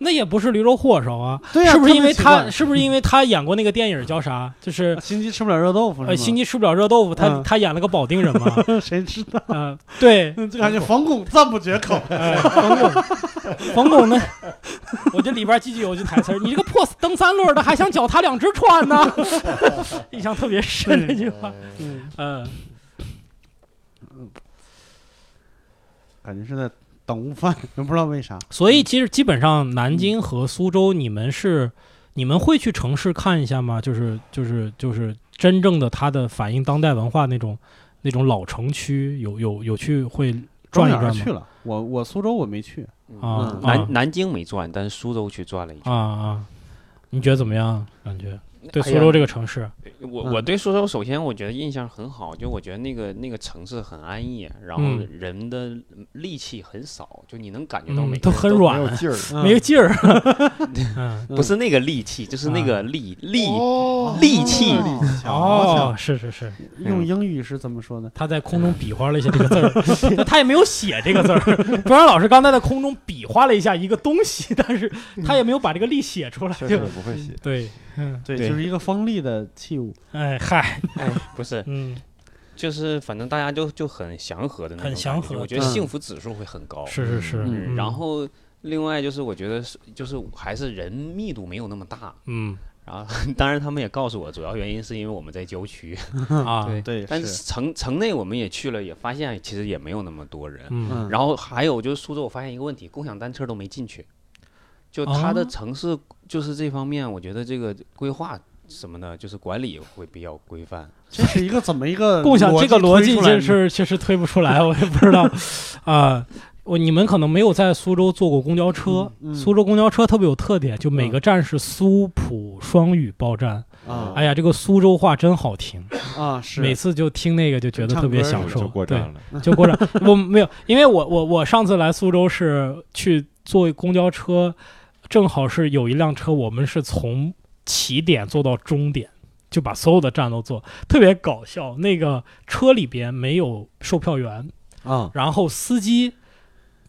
Speaker 3: 那也不是驴肉火烧啊，
Speaker 4: 对呀、
Speaker 3: 是不是因为他 <laughs> 是不是因为他演过那个电影叫啥？就是
Speaker 4: 啊心机吃不了热豆腐？
Speaker 3: 呃，心机吃不了热豆腐，他
Speaker 4: 嗯
Speaker 3: 他演了个保定人嘛，<laughs>
Speaker 4: 谁知道？
Speaker 3: 呃，对，<laughs>
Speaker 4: 就感觉冯巩赞不绝口。
Speaker 3: 哎，冯巩，冯巩呢？我这里边记记有句台词：“你这个破蹬三轮的，还想脚踏两只船呢？”印象特别深这句话。
Speaker 4: 嗯，
Speaker 3: 嗯，
Speaker 4: 感觉是在等午饭，也 <laughs> 不知道为啥。
Speaker 3: 所以其实基本上南京和苏州，你们是你们会去城市看一下吗？就是就是就是真正的它的反映当代文化那种那种老城区，有有有去会转一转吗？
Speaker 4: 转去了，我我苏州我没去，
Speaker 3: 啊
Speaker 4: 嗯
Speaker 3: 啊
Speaker 8: 南南京没转，但是苏州去转了一圈。
Speaker 3: 啊啊！你觉得怎么样？感觉对苏州这个城市，
Speaker 4: 嗯
Speaker 8: 我我对苏州首先我觉得印象很好，就我觉得那个那个城市很安逸，然后
Speaker 3: 嗯
Speaker 8: 人的力气很少，就你能感觉到
Speaker 3: 嗯
Speaker 8: 每，都
Speaker 3: 都很软
Speaker 7: 没，有劲儿。
Speaker 4: 嗯
Speaker 3: 没有劲儿。<laughs> 嗯，
Speaker 8: 不是那个力气，就是那个戾戾
Speaker 7: 哦
Speaker 8: 戾气。
Speaker 3: 哦，是是是，
Speaker 4: 用英语是怎么说呢？
Speaker 3: 他在空中比划了一下这个字儿，那 <laughs> 他也没有写这个字儿。卓然老师刚才在空中比划了一下一个东西，但是他也没有把这个力写出来。
Speaker 7: 确实
Speaker 3: 就
Speaker 7: 不会写。
Speaker 3: 对，嗯，
Speaker 4: 对，
Speaker 8: 对
Speaker 4: 就是一个锋利的器物。
Speaker 3: 哎嗨，
Speaker 8: 哎，不是，<laughs>
Speaker 3: 嗯，
Speaker 8: 就是反正大家就就很祥和的那种，
Speaker 3: 很祥和
Speaker 8: 我觉得
Speaker 4: 嗯
Speaker 8: 幸福指数会很高。
Speaker 3: 是是是，
Speaker 8: 然后另外就是我觉得是就是还是人密度没有那么大。
Speaker 3: 嗯
Speaker 8: 然后 <laughs> 当然他们也告诉我，主要原因是因为我们在郊区。<laughs>
Speaker 3: 啊，
Speaker 8: 对
Speaker 4: 对，
Speaker 8: 但是城城内我们也去了，也发现其实也没有那么多人。
Speaker 3: 嗯
Speaker 4: 嗯，
Speaker 8: 然后还有就是苏州，我发现一个问题，共享单车都没进去。就它的
Speaker 3: 哦
Speaker 8: 城市就是这方面，我觉得这个规划什么的，就是管理会比较规范。
Speaker 4: 这是一个怎么一个
Speaker 3: 共享这个逻辑就
Speaker 4: 推出来呢
Speaker 3: 是确实推不出来，我也不知道啊。我你们可能没有在苏州坐过公交车，
Speaker 4: 嗯嗯
Speaker 3: 苏州公交车特别有特点，就每个站是苏普双语报站。
Speaker 4: 啊
Speaker 3: 哎呀，这个苏州话真好听，
Speaker 4: 啊是
Speaker 3: 每次就听那个就觉得特别享受。
Speaker 7: 就过
Speaker 3: 对
Speaker 7: 站，了。
Speaker 3: 就过站。我没有，因为我我我上次来苏州是去坐公交车，正好是有一辆车，我们是从起点坐到终点，就把所有的站都坐，特别搞笑。那个车里边没有售票员，
Speaker 4: 啊
Speaker 3: 然后司机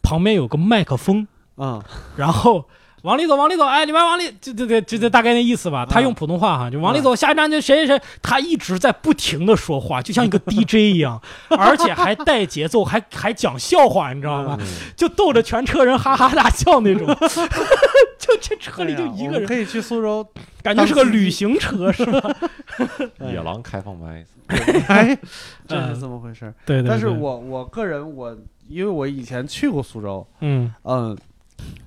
Speaker 3: 旁边有个麦克风，
Speaker 4: 啊
Speaker 3: 然后往里走，往里走，哎，你们往里，就就就就就大概那意思吧。他用普通话哈，就往里走，下一站就谁谁谁，他一直在不停的说话，就像一个 <laughs> DJ 一样，而且还带节奏，还还讲笑话，你知道吗？
Speaker 7: 嗯
Speaker 3: 就逗着全车人哈哈大笑那种。<laughs> 就这车里就一个人，
Speaker 4: 可以去苏州，
Speaker 3: 感觉是个旅行车，是吧？<laughs>
Speaker 7: 野狼开放麦，
Speaker 4: 哎，这是怎么回事？
Speaker 3: 对。
Speaker 4: 但是我我个人我因为我以前去过苏州，
Speaker 3: 嗯
Speaker 4: 嗯，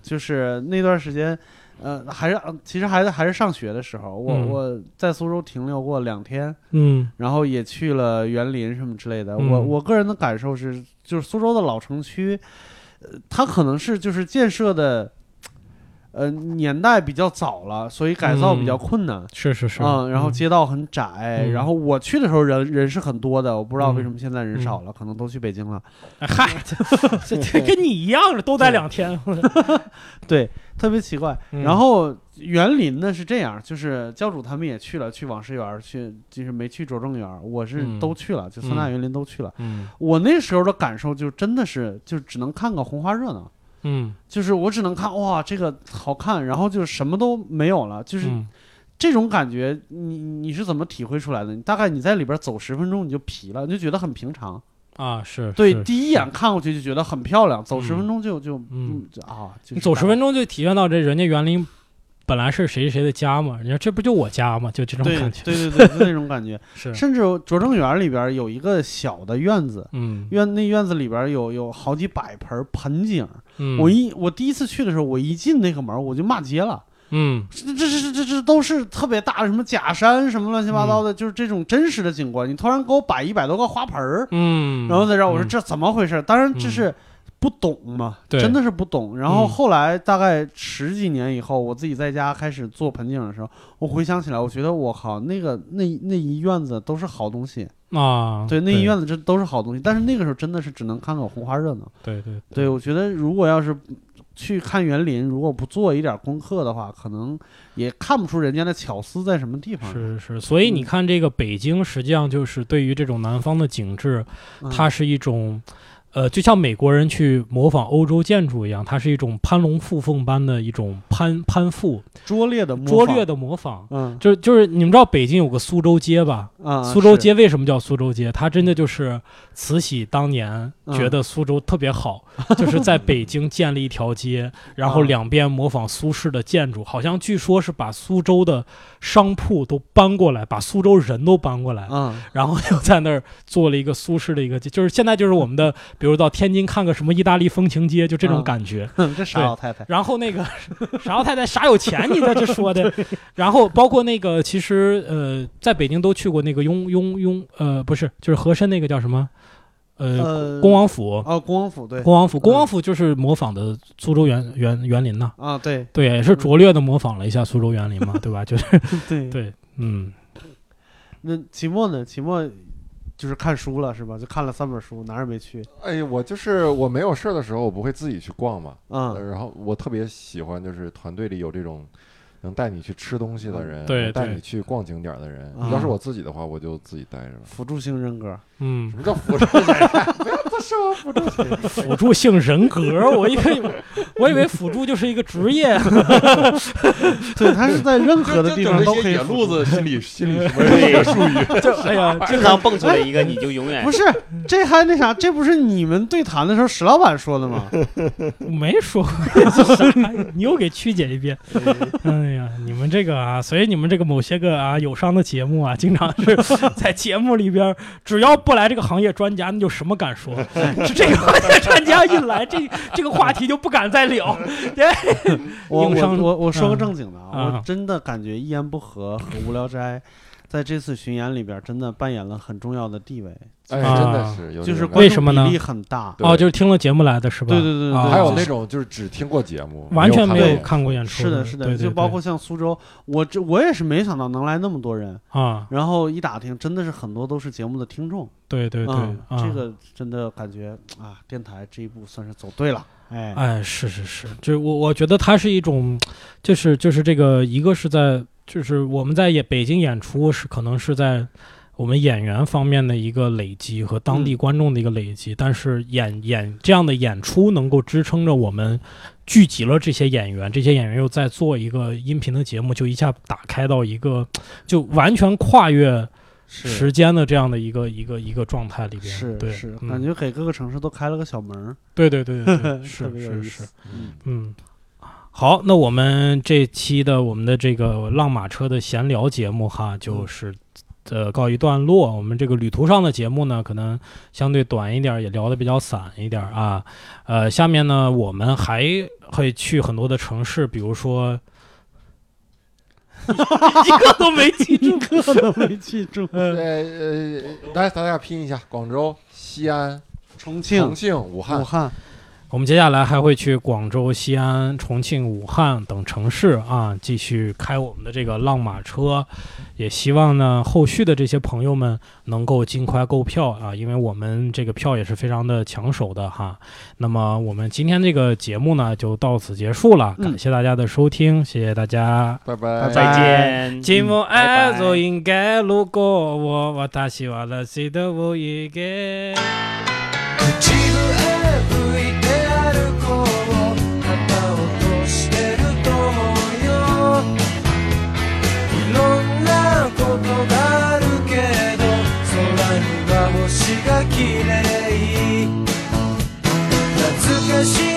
Speaker 4: 就是那段时间，呃，还是呃其实还是还是上学的时候，我、
Speaker 3: 嗯
Speaker 4: 我在苏州停留过两天，
Speaker 3: 嗯
Speaker 4: 然后也去了园林什么之类的。
Speaker 3: 嗯
Speaker 4: 我我个人的感受是，就是苏州的老城区，呃，它可能是就是建设的。呃，年代比较早了，所以改造比较
Speaker 3: 嗯。
Speaker 4: 困难。
Speaker 3: 是是是。
Speaker 4: 嗯，然后
Speaker 3: 嗯。
Speaker 4: 街道很窄，
Speaker 3: 嗯。
Speaker 4: 然后我去的时候人人是很多的，我不知道为
Speaker 3: 嗯
Speaker 4: 什么现在人少了，可能都去北京了。
Speaker 3: 哎嗨，<laughs> 这这这跟你一样的，都待两天。<laughs>
Speaker 4: 对，特别奇怪。
Speaker 3: 嗯。
Speaker 4: 然后园林呢是这样，就是教主他们也去了，去网师园，去就是没去拙政园，我是
Speaker 3: 嗯。
Speaker 4: 都去了，就三大园林都去了。
Speaker 3: 嗯。
Speaker 4: 我那时候的感受就真的是，就只能看个红花热闹，
Speaker 3: 嗯
Speaker 4: 就是我只能看哇这个好看，然后就什么都没有了，就是
Speaker 3: 嗯
Speaker 4: 这种感觉，你你是怎么体会出来的？你大概你在里边走十分钟你就疲了，你就觉得很平常。
Speaker 3: 啊是，
Speaker 4: 对，
Speaker 3: 是
Speaker 4: 第一眼看过去就觉得很漂亮，走十
Speaker 3: 嗯
Speaker 4: 分钟就就
Speaker 3: 嗯
Speaker 4: 就啊，就
Speaker 3: 你走十分钟就体验到这人家园林本来是谁谁的家嘛，人家这不就我家嘛，就这种感觉。
Speaker 4: 对对对，就那种感觉。<laughs>
Speaker 3: 是，
Speaker 4: 甚至拙政园里边有一个小的院子，
Speaker 3: 嗯
Speaker 4: 院那院子里边有有好几百盆盆景。
Speaker 3: 嗯，
Speaker 4: 我一我第一次去的时候，我一进那个门我就骂街了，
Speaker 3: 嗯
Speaker 4: 这这这这这都是特别大的什么假山什么乱七八糟的，就是这种真实的景观。你突然给我摆一百多个花盆儿，
Speaker 3: 嗯，
Speaker 4: 然后再让我说
Speaker 3: 嗯
Speaker 4: 这怎么回事？当然这
Speaker 3: 嗯
Speaker 4: 是。不懂嘛，
Speaker 3: 对
Speaker 4: 真的是不懂。然后
Speaker 3: 嗯
Speaker 4: 后来大概十几年以后，我自己在家开始做盆景的时候，我回想起来，我觉得我靠，那个那那一院子都是好东西。
Speaker 3: 啊，
Speaker 4: 对，那一院子这都是好东西，但是那个时候真的是只能看个红花热闹。
Speaker 3: 对对
Speaker 4: 对，我觉得如果要是去看园林，如果不做一点功课的话，可能也看不出人家的巧思在什么地方。
Speaker 3: 是是，所以你
Speaker 4: 嗯
Speaker 3: 看这个北京，实际上就是对于这种南方的景致，
Speaker 4: 嗯
Speaker 3: 它是一种。呃，就像美国人去模仿欧洲建筑一样，它是一种攀龙附凤般的一种攀攀附、
Speaker 4: 拙劣的模仿
Speaker 3: 拙劣，的模仿。
Speaker 4: 嗯
Speaker 3: 就是就是你们知道北京有个苏州街吧？
Speaker 4: 啊，
Speaker 3: 苏州街为什么叫苏州街？它真的就是慈禧当年
Speaker 4: 嗯
Speaker 3: 觉得苏州特别好，就是在北京建了一条街，<laughs> 然后
Speaker 4: 啊
Speaker 3: 两边模仿苏式的建筑，好像据说是把苏州的商铺都搬过来，把苏州人都搬过来，
Speaker 4: 嗯
Speaker 3: 然后就在那儿做了一个苏式的一个，就是现在就是我们的，比如到天津看个什么意大利风情街，就这种
Speaker 4: 啊。
Speaker 3: 感觉。
Speaker 4: 哼，<laughs> 这傻老太太，
Speaker 3: 然后那个傻老太太傻有钱，你在这说的。<laughs> 然后包括那个，其实呃，在北京都去过那个雍雍雍呃，不是，就是和珅那个叫什么呃，
Speaker 4: 呃，
Speaker 3: 恭王府。
Speaker 4: 哦，恭王府对，
Speaker 3: 恭王府，恭王
Speaker 4: 嗯
Speaker 3: 府就是模仿的苏州园园园林呐，
Speaker 4: 啊对
Speaker 3: 对，也是拙劣的模仿了一下苏州园林嘛，<laughs> 对吧？就是
Speaker 4: 对。<laughs>
Speaker 3: 对，嗯，
Speaker 4: 那期末呢？期末就是看书了是吧？就看了三本书，哪儿也没去。
Speaker 7: 哎呀，我就是我没有事儿的时候，我不会自己去逛嘛。呃
Speaker 4: 嗯
Speaker 7: 然后我特别喜欢，就是团队里有这种能带你去吃东西的人，
Speaker 3: 对对
Speaker 7: 带你去逛景点的人。
Speaker 4: 啊
Speaker 7: 要是我自己的话，我就自己待着了。
Speaker 4: 辅助性人格，
Speaker 3: 嗯
Speaker 7: 什，么叫辅助型？不要多说我辅助型。
Speaker 3: 辅助性人格，我以为我以为辅助就是一个职业，<laughs>
Speaker 4: 对他是在任何的地方都可以。
Speaker 7: 路子心理心理什么这个术语。
Speaker 3: 就哎呀，<laughs>
Speaker 8: 经常蹦出来一个，你就永远
Speaker 4: 不是，这还那啥，这不是你们对谈的时候石老板说的吗？<laughs>
Speaker 3: 没说过啥，你又给曲解一遍。哎呀，你们这个啊，所以你们这个某些个啊友商的节目啊，经常是在节目里边，只要不来这个行业专家，那就什么敢说。<laughs> 是这个行业专家一来，这这个话题就不敢再聊。
Speaker 4: 我我我我说个
Speaker 3: 嗯
Speaker 4: 正经的啊，
Speaker 3: 啊
Speaker 4: 我真的感觉一言不合和无聊斋。在这次巡演里边，真的扮演了很重要的地位，
Speaker 7: 哎，
Speaker 3: 啊
Speaker 7: 真的是有
Speaker 4: 就是
Speaker 3: 为什么呢
Speaker 4: 比例很大。
Speaker 3: 哦，就是听了节目来的是吧？
Speaker 4: 对对对对
Speaker 7: 还有那种就是只听过节目，
Speaker 3: 完全没有
Speaker 7: 看
Speaker 3: 看过演出
Speaker 4: 是的，是的，就包括像苏州，我这我也是没想到能来那么多人，
Speaker 3: 啊，
Speaker 4: 然后一打听，真的是很多都是节目的听众。
Speaker 3: 对对对
Speaker 4: 这个真的感觉啊，电台这一步算是走对了。哎，
Speaker 3: 哎，是是是，就是我我觉得它是一种，就是就是这个一个是在就是我们在演北京演出是可能是在我们演员方面的一个累积和当地观众的一个累积，但是演演这样的演出能够支撑着我们聚集了这些演员，这些演员又在做一个音频的节目，就一下打开到一个就完全跨越时间的这样的一个一个一个状态里边。对，
Speaker 4: 是是，
Speaker 3: 嗯
Speaker 4: 感觉给各个城市都开了个小门儿，
Speaker 3: 对对对对 <laughs> 是是是。。
Speaker 4: 嗯
Speaker 3: 嗯，好，那我们这期的我们的这个浪马车的闲聊节目哈，就是呃告一段落。我们这个旅途上的节目呢，可能相对短一点，也聊得比较散一点啊。呃，下面呢，我们还会去很多的城市，比如说。一个都没记住，<laughs>
Speaker 4: 一个都没记住。
Speaker 7: 呃 <laughs> 呃，来大家拼一下：广州、西安、
Speaker 4: 重庆、
Speaker 7: 重庆、武汉
Speaker 4: 武。汉，
Speaker 3: 我们接下来还会去广州、西安、重庆、武汉等城市啊，继续开我们的这个浪马车。也希望呢，后续的这些朋友们能够尽快购票啊，因为我们这个票也是非常的抢手的哈。那么我们今天这个节目呢，就到此结束了，
Speaker 4: 嗯
Speaker 3: 感谢大家的收听，谢谢大家。
Speaker 7: 拜拜，
Speaker 8: 再见。
Speaker 3: 寂寞
Speaker 8: 拜拜
Speaker 3: 爱就应该路过我，私はらしどういけ。
Speaker 9: 口笛 綺麗。懐かしい